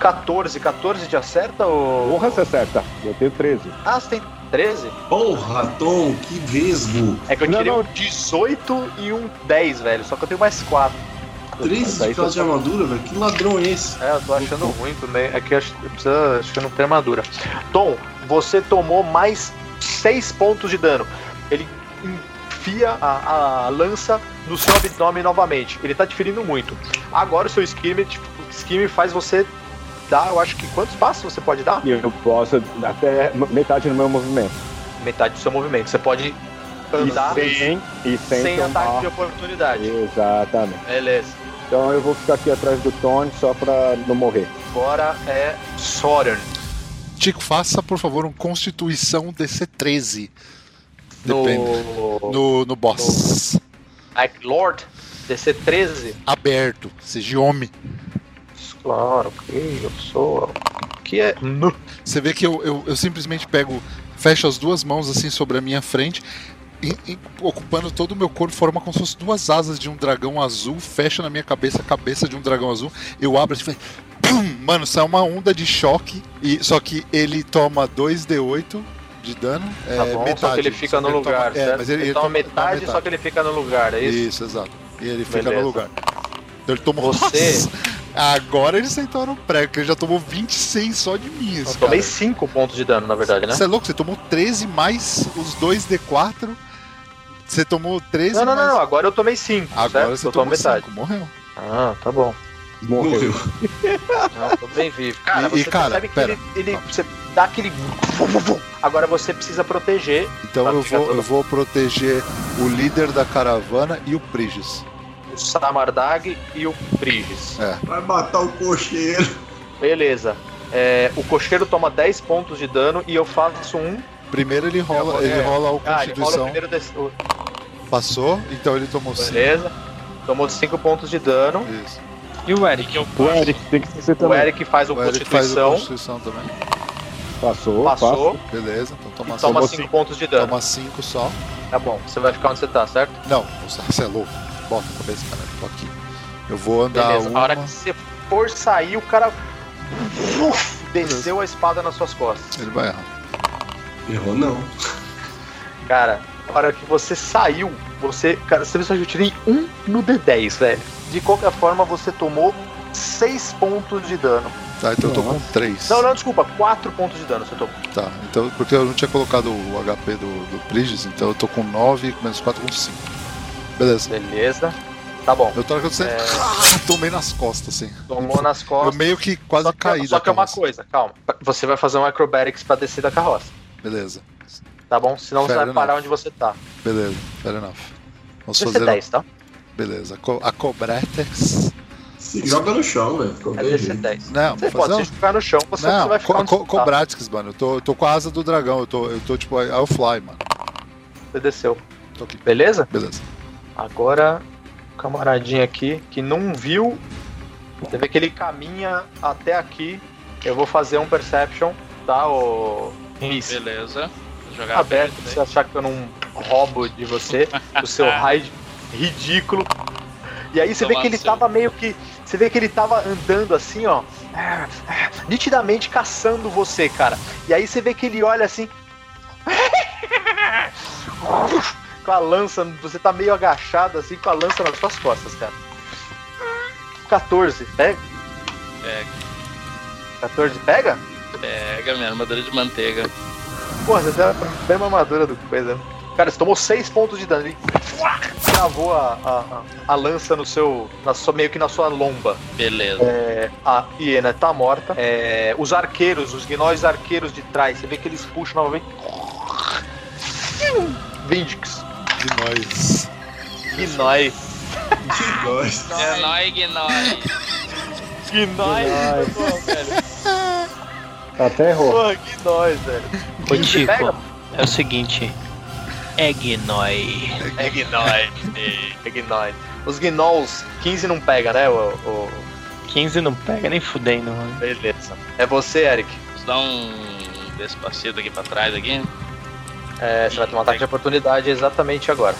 14, 14 te acerta ou. Porra, você acerta. Eu tenho 13. Ah, você tem 13? Porra, Tom, que vesgo. É que eu Não, tirei não. um 18 e um 10, velho. Só que eu tenho mais 4. 13 Mas aí de de armadura, velho. Que ladrão é esse? É, eu tô achando ruim também. É que eu acho, eu precisa, acho que eu não tenho armadura. Tom, você tomou mais 6 pontos de dano. Ele enfia a, a lança no seu abdômen novamente. Ele tá te ferindo muito. Agora o seu esquime, esquime faz você dar, eu acho que quantos passos você pode dar? Eu posso dar até metade do meu movimento. Metade do seu movimento. Você pode andar e sem, e sem, sem tomar- ataque de oportunidade. Exatamente. Beleza. Então eu vou ficar aqui atrás do Tony só pra não morrer. Agora é Soren. Tico, faça, por favor, um Constituição DC13. Depende. No, No, no boss. Ike Lord, DC 13. Aberto. Seja homem. Claro que eu sou. Que é. Você vê que eu, eu, eu simplesmente pego, fecho as duas mãos assim sobre a minha frente, e- e ocupando todo o meu corpo, forma como se fossem duas asas de um dragão azul, fecho na minha cabeça a cabeça de um dragão azul, eu abro assim, pum, mano, sai uma onda de choque, e só que ele toma 2d8 de dano, é, Tá bom, metade. só que ele fica no Ele lugar, toma- é, mas ele, ele, ele toma toma- metade, toma só que ele fica no lugar, é isso? Isso, exato. E ele fica Beleza. no lugar. Então ele tomou. Você- agora ele sentou no prego, porque ele já tomou 26 só de mim. Eu tomei cara. 5 pontos de dano, na verdade, né? Você é louco? Você tomou 13 mais os 2D4. Você tomou 13 Não, não, não, mais... não, agora eu tomei 5. Agora certo? você eu tomo tomou metade. 5, morreu. Ah, tá bom. Morreu. Morreu. Não, tô bem vivo. Cara, E- você e, cara, percebe que pera. ele, ele- Você dá aquele. Agora você precisa proteger Então eu vou, eu vou proteger o líder da caravana e o Prigis. o Samardag e o Briges. Vai matar o cocheiro. Beleza. É, o cocheiro toma 10 pontos de dano e eu faço um. Primeiro ele rola, vou- ele é. rola o Ah, ele rola o Constituição. primeiro desse. o- Passou, então ele tomou 5. Beleza. Tomou 5 pontos de dano. Isso. E o Eric? O Eric tem que ser O também. Eric faz o O Eric faz a Constituição. Constituição também. Passou, Passou. Beleza, então toma E toma 5 5 pontos de dano. toma só. Tá bom. Você vai ficar onde você tá, certo? Não, você é louco. Bota a cabeça, cara. Tô aqui. Eu vou andar Beleza. uma. A hora que você for sair, o cara uf, desceu a espada nas suas costas. Ele vai errar. Errou não. Cara, a hora que você saiu, você. Cara, você viu que eu tirei um no D10, velho. De qualquer forma, você tomou 6 pontos de dano. Tá, então eu tô com 3. Não, não, desculpa, 4 pontos de dano você tomou. Tá, então, porque eu não tinha colocado o HP do, do Prigis, então eu tô com 9, menos 4 com 5. Beleza. Beleza. Tá bom. Eu tô que eu sei. É. Tomei nas costas, assim. Tomou nas Eu costas. meio que quase Só que, caí só que é uma coisa, calma. Você vai fazer um acrobatics pra descer da carroça, Beleza, tá bom? Senão você Fair vai parar enough. onde você tá. beleza, fair enough. Vamos Vai fazer. ser 10, tá? Beleza, Co- a Cobratex. Se joga no chão, velho. É Qualquer descer jeito. 10. Não, Você pode se jogar no chão, você, você Não, vai ficar co onde co você tá. Mano. Eu tô, tô com a asa do dragão. Eu tô, eu tô tipo, I'll fly, mano. Você desceu. Tô aqui. Beleza? Beleza. Agora, o camaradinho aqui, que não viu, você vê que ele caminha até aqui. Eu vou fazer um perception, tá? O... Isso. Beleza. Vou jogar Aberto, pra você achar que eu não roubo de você, o seu raid ridículo. E aí você vê Tomar que ele seu. tava meio que. Você vê que ele tava andando assim, ó. Nitidamente caçando você, cara. E aí você vê que ele olha assim. Com a lança, você tá meio agachado assim, com a lança nas suas costas, cara. 14, pega? Pega. 14, pega? Pega minha armadura de manteiga. Porra, você tem a mesma armadura do que coisa. Cara, você tomou 6 pontos de dano. Ele cravou a, a, a- lança no seu. Na sua, meio que na sua lomba. Beleza. É, a hiena tá morta. É, os arqueiros, os gnóis arqueiros de trás, você vê que eles puxam novamente. Vindix. De nós. Gnói. Gosto. É nóis, Gnói. Gnói. Gnói. Pô, velho. Até errou. Porra, gnóis, velho. Ô pega? Tico, é o seguinte. É Gnoi. É gnói. É gnói. Os gnolls, 15 não pega, né? O, o- 15 não pega nem fudendo, mano. Beleza. É você, Eric. Vamos dar um despacito aqui pra trás aqui. É, você vai ter um ataque de oportunidade exatamente agora.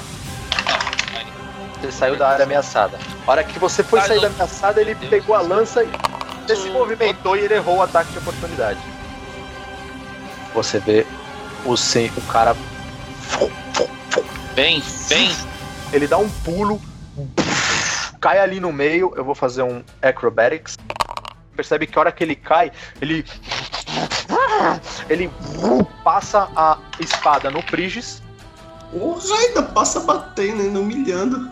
Você saiu da área ameaçada. A hora que você foi sair da ameaçada, ele pegou a lança e você se movimentou e ele errou o ataque de oportunidade. Você vê o, se- o cara. Vem, vem. Ele dá um pulo, cai ali no meio. Eu vou fazer um acrobatics. Percebe que a hora que ele cai, ele. Ele passa a espada no Prigis. Porra, ainda passa batendo, ainda humilhando.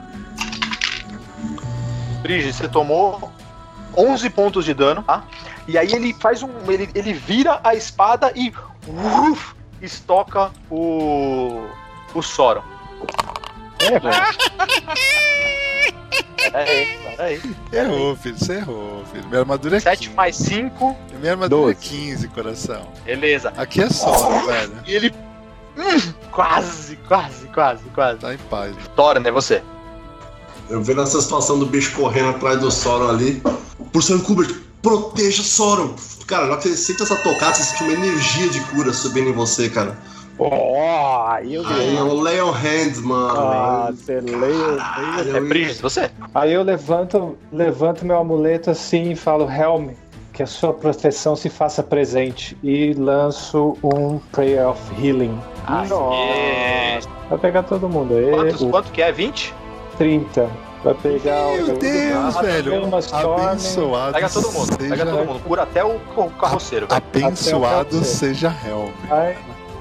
Brigis, você tomou 11 pontos de dano, tá? E aí ele faz um. Ele, ele vira a espada e. uf, estoca o. O Soron. É, velho. Pera aí, pera aí. Errou, filho. Você errou, filho. Minha armadura é 7 15. mais 5, Minha armadura é Doze. 15, coração. beleza. Aqui é só, velho. E ele. hum, quase, quase, quase, quase. Tá em paz. Thorin, é você. Eu vendo essa situação do bicho correndo atrás do Sauron ali. Por Sam Kubert, proteja Sauron. Cara, na hora que você sente essa tocada, você sente uma energia de cura subindo em você, cara. Ó, aí eu Aí ganhei. eu lay on hands, mano. Ah, você leio. É eu- Brigis, você? Aí eu levanto, levanto meu amuleto assim e falo, Helm, que a sua proteção se faça presente. E lanço um Prayer of Healing. Aê. Vai pegar todo mundo aí. Quantos, o quanto que é? 20? 30. Vai pegar o. Meu Deus, Ah, velho. Abençoado Pega todo mundo, pega seja... todo mundo. Cura até o, carroceiro. Abençoado Até o carroceiro. seja Helm. Vai.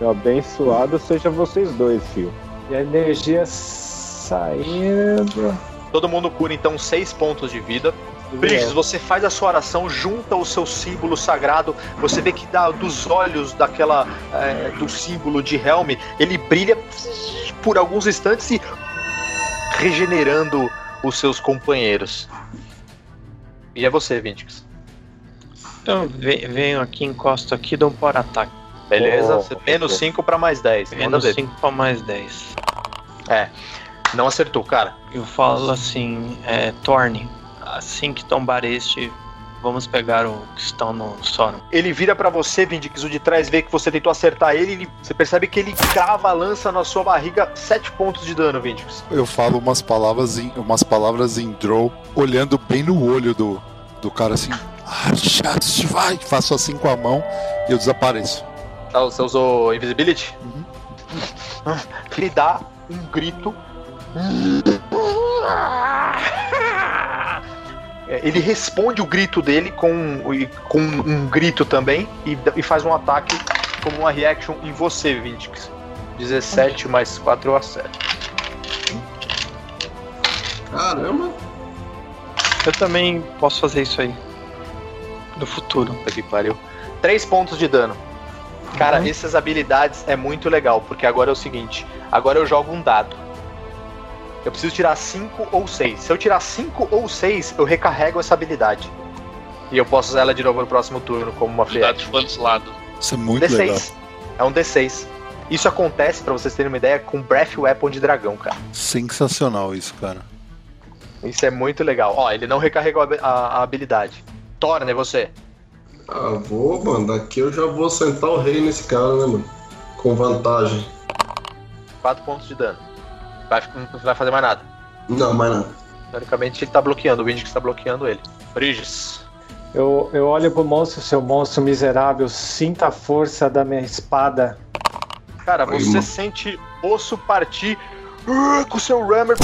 Abençoado seja vocês dois, filho. E a energia saindo. Todo mundo cura então 6 pontos de vida. Briggs, você faz a sua oração, junta o seu símbolo sagrado. Você vê que dá, dos olhos daquela é, do símbolo de Helm, ele brilha por alguns instantes e regenerando os seus companheiros. E é você, Vintix. Então ve- venho aqui, encosto aqui, dou um por ataque. Beleza? Oh, menos 5 para mais 10. Manda Menos ver. 5 pra mais 10. Não acertou, cara. Eu falo assim, é, Torne, assim que tombar este, Vamos pegar o que estão no Sorum. Ele vira pra você, Vindix, o de trás vê que você tentou acertar ele, ele- você percebe que ele crava a lança na sua barriga, 7 pontos de dano, Vindix. Eu falo umas palavras em, umas palavras em Drow, olhando bem no olho do, do cara assim. "Ah, chato, vai! Faço assim com a mão e eu desapareço. Tá, você usou Invisibility? Ele dá um grito. É, Ele responde o grito dele com, com um grito também e, e faz um ataque como uma reaction em você, Vindix. 17 mais 4 eu acerto. Caramba. Eu também posso fazer isso aí. No futuro. Puta que pariu. 3 pontos de dano. Cara, essas habilidades é muito legal, porque agora é o seguinte: agora eu jogo um dado. Eu preciso tirar 5 ou 6. Se eu tirar 5 ou 6, eu recarrego essa habilidade. E eu posso usar ela de novo no próximo turno como uma free action. de quantos lados? Isso é muito D6. legal. É um D6. Isso acontece, pra vocês terem uma ideia, com Breath Weapon de dragão, cara. Sensacional isso, cara. Isso é muito legal. Ó, ele não recarregou a, a- a habilidade. Torna, é você. Ah, vou, mano. Daqui eu já vou sentar o rei nesse cara, né, mano? Com vantagem. 4 pontos de dano. Vai, não vai fazer mais nada. Não, mais nada. Teoricamente ele tá bloqueando, o Windic tá bloqueando ele. Bridges. Eu, eu olho pro monstro, seu monstro miserável, sinta a força da minha espada. Cara, você mano. sente osso partir uh, com o seu Rammer.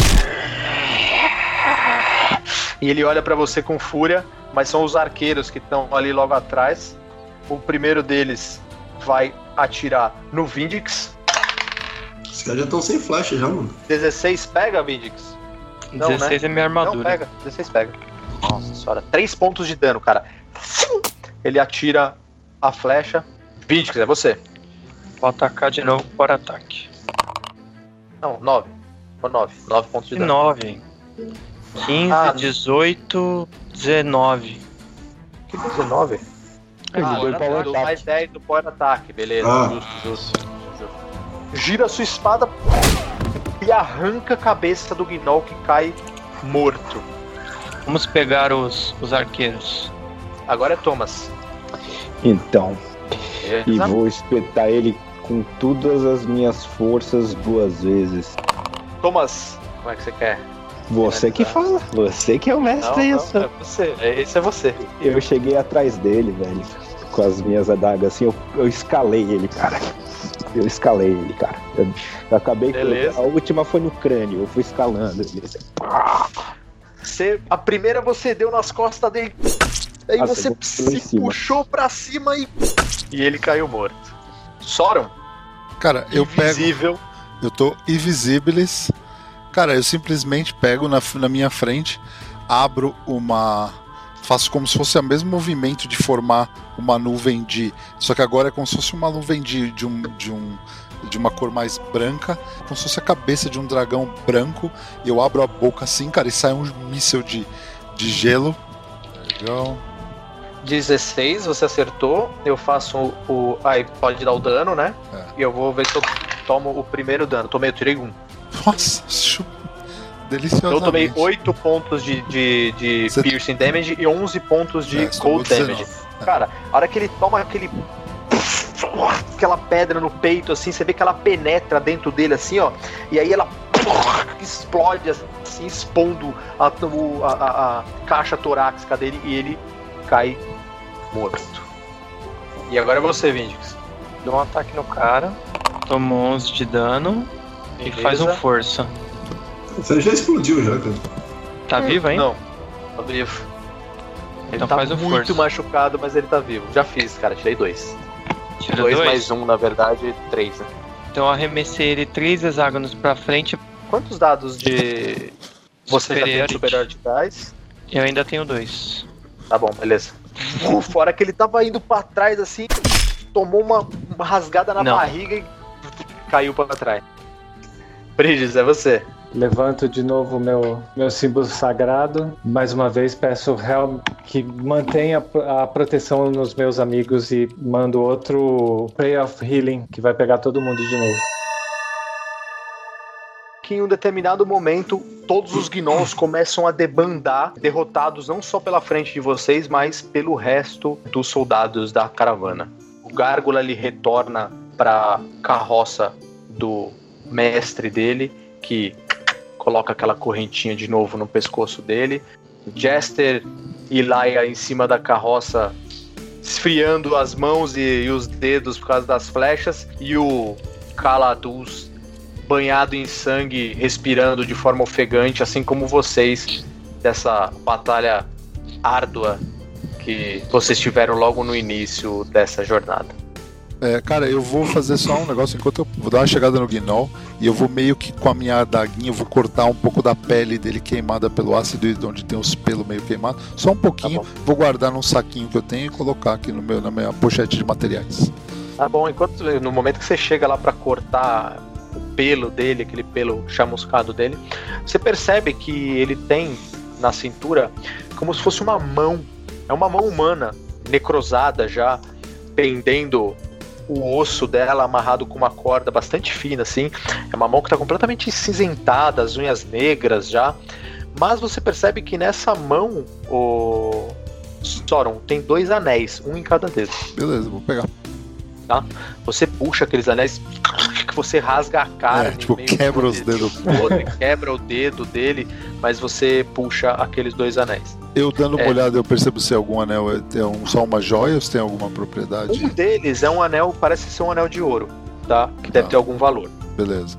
E ele olha pra você com fúria, mas são os arqueiros que estão ali logo atrás. O primeiro deles vai atirar no Vindix. Os caras já estão sem flecha já, mano. 16 pega, Vindix? Não, 16 é minha Não, armadura. pega. 16 pega. Nossa senhora. 3 pontos de dano, cara. Ele atira a flecha. Vindix, é você. Vou atacar de novo por ataque. Não, 9. 9. 9 pontos de dano. 9. 15, Ah. 18, 19. Que 19? Ele Ah, deu power do attack. mais 10 do power ataque, beleza. Ah. Justo, justo, justo. Gira sua espada e arranca a cabeça do Gnoll que cai morto. Vamos pegar os, os arqueiros. Agora é Thomas. Então, e vou espetar ele com todas as minhas forças duas vezes. Thomas, como é que você quer? Você que fala, você que é o Não, mestre não, isso. é você. É- Esse é você. Eu cheguei atrás dele, velho, com as minhas adagas assim, eu, eu escalei ele, cara. Eu escalei ele, cara. Eu, eu acabei Beleza. com. A última foi no crânio, eu fui escalando ele. Você, a primeira você deu nas costas dele. Aí Ah, você se puxou pra cima e. E ele caiu morto. Soron, Cara, eu pego. invisível. Eu tô invisibles. Cara, eu simplesmente pego na, na minha frente, abro uma. Faço como se fosse o mesmo movimento de formar uma nuvem de. Só que agora é como se fosse uma nuvem de, de um. De um de uma cor mais branca, como se fosse a cabeça de um dragão branco, e eu abro a boca assim, cara, e sai um míssel de, de gelo. Legal. 16, você acertou. Eu faço o. o- aí pode dar o dano, né? É. E eu vou ver se eu tomo o primeiro dano. Tomei, eu tirei um. Nossa, chu- Então deliciosamente. eu tomei 8 pontos de, de, de Você- piercing damage e 11 pontos de É, tomou cold damage. 19. Cara, a hora que ele toma aquele. Aquela pedra no peito, assim, você vê que ela penetra dentro dele, assim, ó. E aí ela explode, assim, expondo a, a- a- a caixa torácica dele e ele cai morto. E agora é você, Vindix. Dou um ataque no cara. Toma 11 de dano. E Beleza. faz um força. Você já explodiu já, cara. Tá vivo ainda? Não, tá vivo. Ele Então tá faz um muito força. machucado, mas ele tá vivo. Já fiz, cara, tirei dois. Tira dois, dois. mais um, na verdade, três, né? Então eu arremessei ele três hexágonos pra frente. Quantos dados de. Você já tem Superiority. superiority dice? Eu ainda tenho dois. Tá bom, beleza. Fora que ele tava indo pra trás assim, tomou uma, uma rasgada na Não. barriga e caiu pra trás. Bridges, é você. Levanto de novo meu, meu símbolo sagrado. Mais uma vez peço real que mantenha a proteção nos meus amigos e mando outro Prayer of Healing que vai pegar todo mundo de novo. Que em um determinado momento todos os gnolls começam a debandar, derrotados não só pela frente de vocês, mas pelo resto dos soldados da caravana. O Gárgula ele retorna para carroça do mestre dele, que coloca aquela correntinha de novo no pescoço dele. Jester e Laia em cima da carroça, esfriando as mãos e, e os dedos por causa das flechas, e o Caladus banhado em sangue, respirando de forma ofegante, assim como vocês dessa batalha árdua que vocês tiveram logo no início dessa jornada. É, cara, eu vou fazer só um negócio enquanto eu vou dar uma chegada no Gnol e eu vou meio que com a minha adaguinha, eu vou cortar um pouco da pele dele queimada pelo ácido e onde tem os pelos meio queimados, só um pouquinho, vou guardar num saquinho que eu tenho e colocar aqui no meu, na minha pochete de materiais. Tá bom, enquanto no momento que você chega lá pra cortar o pelo dele, aquele pelo chamuscado dele, você percebe que ele tem na cintura como se fosse uma mão, é uma mão humana, necrosada já, pendendo o osso dela amarrado com uma corda bastante fina, assim. É uma mão que está completamente cinzentada, as unhas negras já. Mas você percebe que nessa mão, o Soron tem dois anéis, um em cada dedo. Beleza, vou pegar. Tá? Você puxa aqueles anéis que você rasga a cara. É, tipo, quebra os dedos. Quebra o dedo dele, mas você puxa aqueles dois anéis. Eu dando uma É. olhada, eu percebo se algum anel é, é um, só uma joia ou se tem alguma propriedade. Um deles é um anel, parece ser um anel de ouro, tá? Que deve Tá. ter algum valor. Beleza.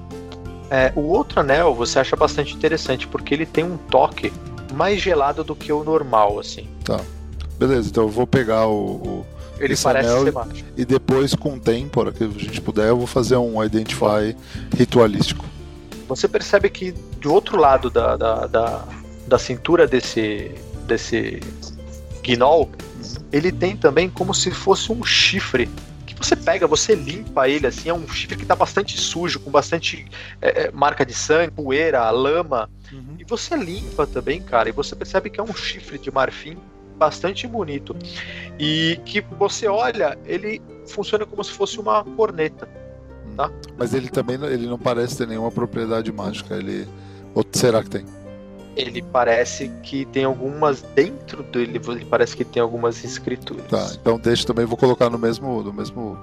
É, o outro anel você acha bastante interessante, porque ele tem um toque mais gelado do que o normal, assim. Tá. Beleza, então eu vou pegar o. o- Ele esse parece anel e depois, com o tempo, hora que a gente puder, eu vou fazer um Identify ritualístico. Você percebe que do outro lado da, da, da, da cintura desse, desse Gnoll, ele tem também como se fosse um chifre. Que você pega, você limpa ele assim, é um chifre que tá bastante sujo, com bastante é, é, marca de sangue, poeira, lama. E você limpa também, cara, e você percebe que é um chifre de marfim bastante bonito. E que você olha, ele funciona como se fosse uma corneta. Tá? Mas ele também não- ele não parece ter nenhuma propriedade mágica. Ele. Ou será que tem? Ele parece que tem algumas dentro dele, ele parece que tem algumas escrituras. Tá, então deixa também, vou colocar no mesmo, no mesmo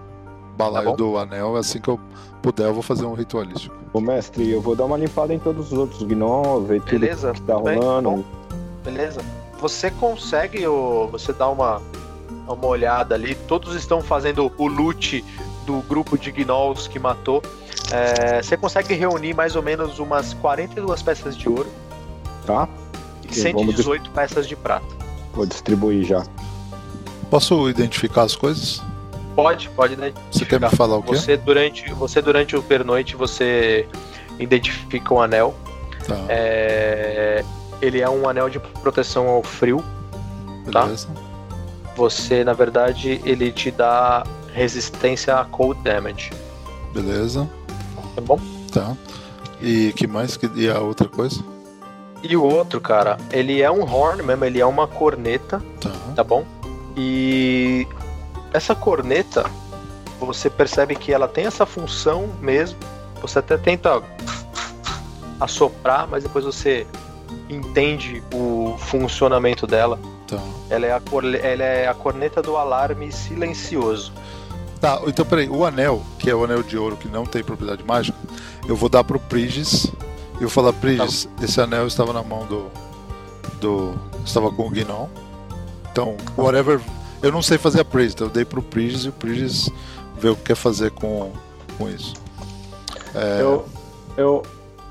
balaio Tá do anel. Assim que eu puder, eu vou fazer um ritualístico. Ô mestre, eu vou dar uma limpada em todos os outros gnolls, ver tudo Beleza? que tá Tudo bem? rolando. Bom, beleza. Você consegue, ô, você dá uma, uma olhada ali, todos estão fazendo o loot do grupo de gnolls que matou. É, você consegue reunir mais ou menos umas 42 peças de ouro Tá? e Ok, vamos 118 peças de prata. Vou distribuir já. Posso identificar as coisas? Pode, pode né? Você quer me falar o quê? Você durante, você durante o pernoite você identifica um anel. Tá, É, ele é um anel de proteção ao frio. tá. beleza. Você, na verdade, ele te dá resistência a cold damage. Beleza. Tá bom? Tá. E que mais? E a outra coisa? E o outro, cara, ele é um horn mesmo, ele é uma corneta, Tá. tá bom? E essa corneta, você percebe que ela tem essa função mesmo. Você até tenta assoprar, mas depois você entende o funcionamento dela. Tá. Ela é a, corle- ela é a corneta do alarme silencioso. Tá, então peraí, o anel, que é o anel de ouro que não tem propriedade mágica, eu vou dar pro Prigis. E eu vou falar, Prigis, esse anel estava na mão do. do. estava com o Guinon. Então, whatever. Eu não sei fazer a praise, então eu dei pro Prigis e o Prigis vê o que quer fazer com, com isso. É, Eu, eu,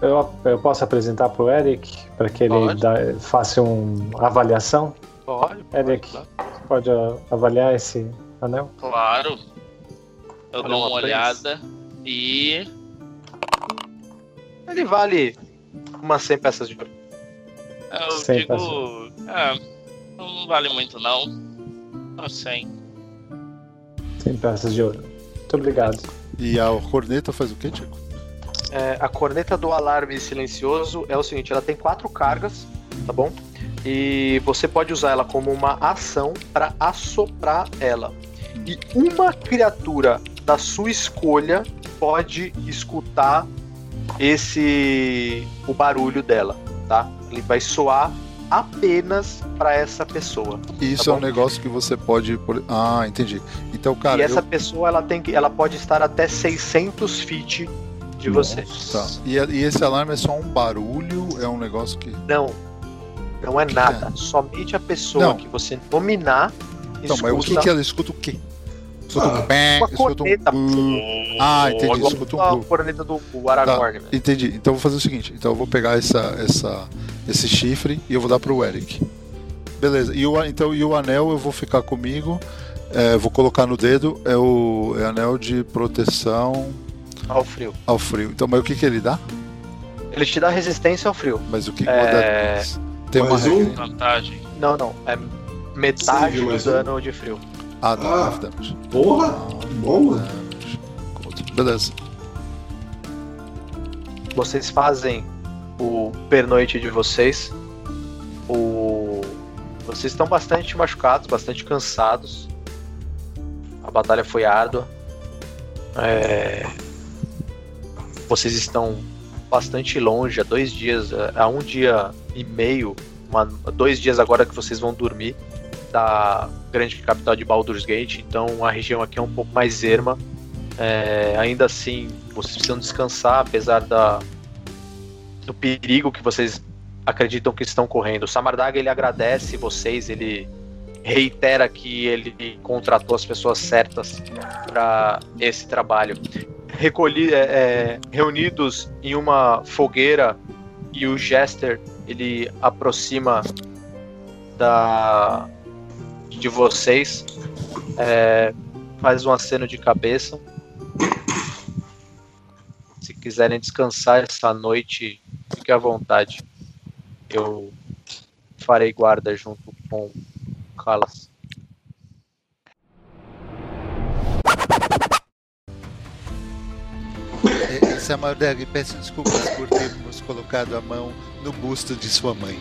eu, eu posso apresentar pro Eric para que ele dá- faça uma avaliação? Pode, Eric, pode, pode avaliar esse anel? Claro. Eu Olha dou uma olhada e. Ele vale umas 100 peças de ouro. Eu Cem digo. Ah, não vale muito não. Não sei. 100 peças de ouro. Muito obrigado. e a corneta faz o quê, Tico? É, a corneta do alarme silencioso é o seguinte: ela tem quatro cargas, tá bom? E você pode usar ela como uma ação para assoprar ela. E uma criatura da sua escolha pode escutar esse o barulho dela. tá? Ele vai soar apenas para essa pessoa. Isso tá é um negócio que você pode. Ah, entendi. Então, cara. e essa eu- pessoa ela tem que, ela pode estar até 600 feet de você. Tá. E, e esse alarme é só um barulho? É um negócio que. Não, não é que nada. Somente a pessoa Não. que você nominar Então, mas o que, escuta que ela escuta o quê? Escuta um pé, uma escuta um. corneta. bu. Ah, entendi. Escuta um. a bu. corneta do do Tá, Aragorn. né? entendi. Então eu vou fazer o seguinte: então eu vou pegar essa, essa, esse chifre e eu vou dar pro Eric. Beleza. E o, então, e o anel eu vou ficar comigo. é, vou colocar no dedo. É o é anel de proteção Ao frio. ao frio. Então, mas o que, que ele dá? Ele te dá resistência ao frio. Mas o que É, Tem uma Mais um? regra. Vantagem. Não, não. É metade Sim, do mais um. dano de frio. Ah, dá. Ah. half damage. Porra! Bom, mano. Beleza. Vocês fazem o pernoite de vocês. O... Vocês estão bastante machucados, bastante cansados. A batalha foi árdua. É, Vocês estão bastante longe, há dois dias, há um dia e meio, uma- dois dias agora que vocês vão dormir da grande capital de Baldur's Gate, então a região aqui é um pouco mais erma. É, ainda assim, vocês precisam descansar, apesar da, do perigo que vocês acreditam que estão correndo. O Samardaga ele agradece vocês, ele reitera que ele contratou as pessoas certas para esse trabalho. Recolhi, é, é, reunidos em uma fogueira e o Jester ele aproxima da de vocês, é, faz um aceno de cabeça. Se quiserem descansar essa noite, fique à vontade. Eu farei guarda junto com Calas. É, Samardeg, peço desculpas por termos colocado a mão no busto de sua mãe.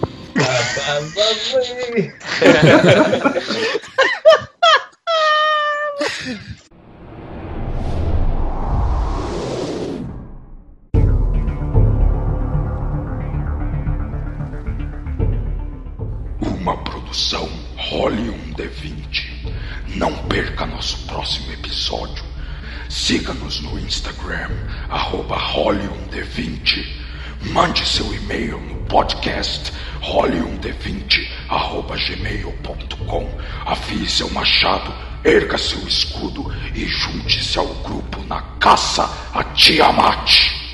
Uma produção Role um D20. Não perca nosso próximo episódio. Siga-nos no Instagram, arroba Role um D20. Mande seu e-mail no podcast role1d20 arroba gmail.com. Afie seu machado, erga seu escudo e junte-se ao grupo na caça a Tiamat.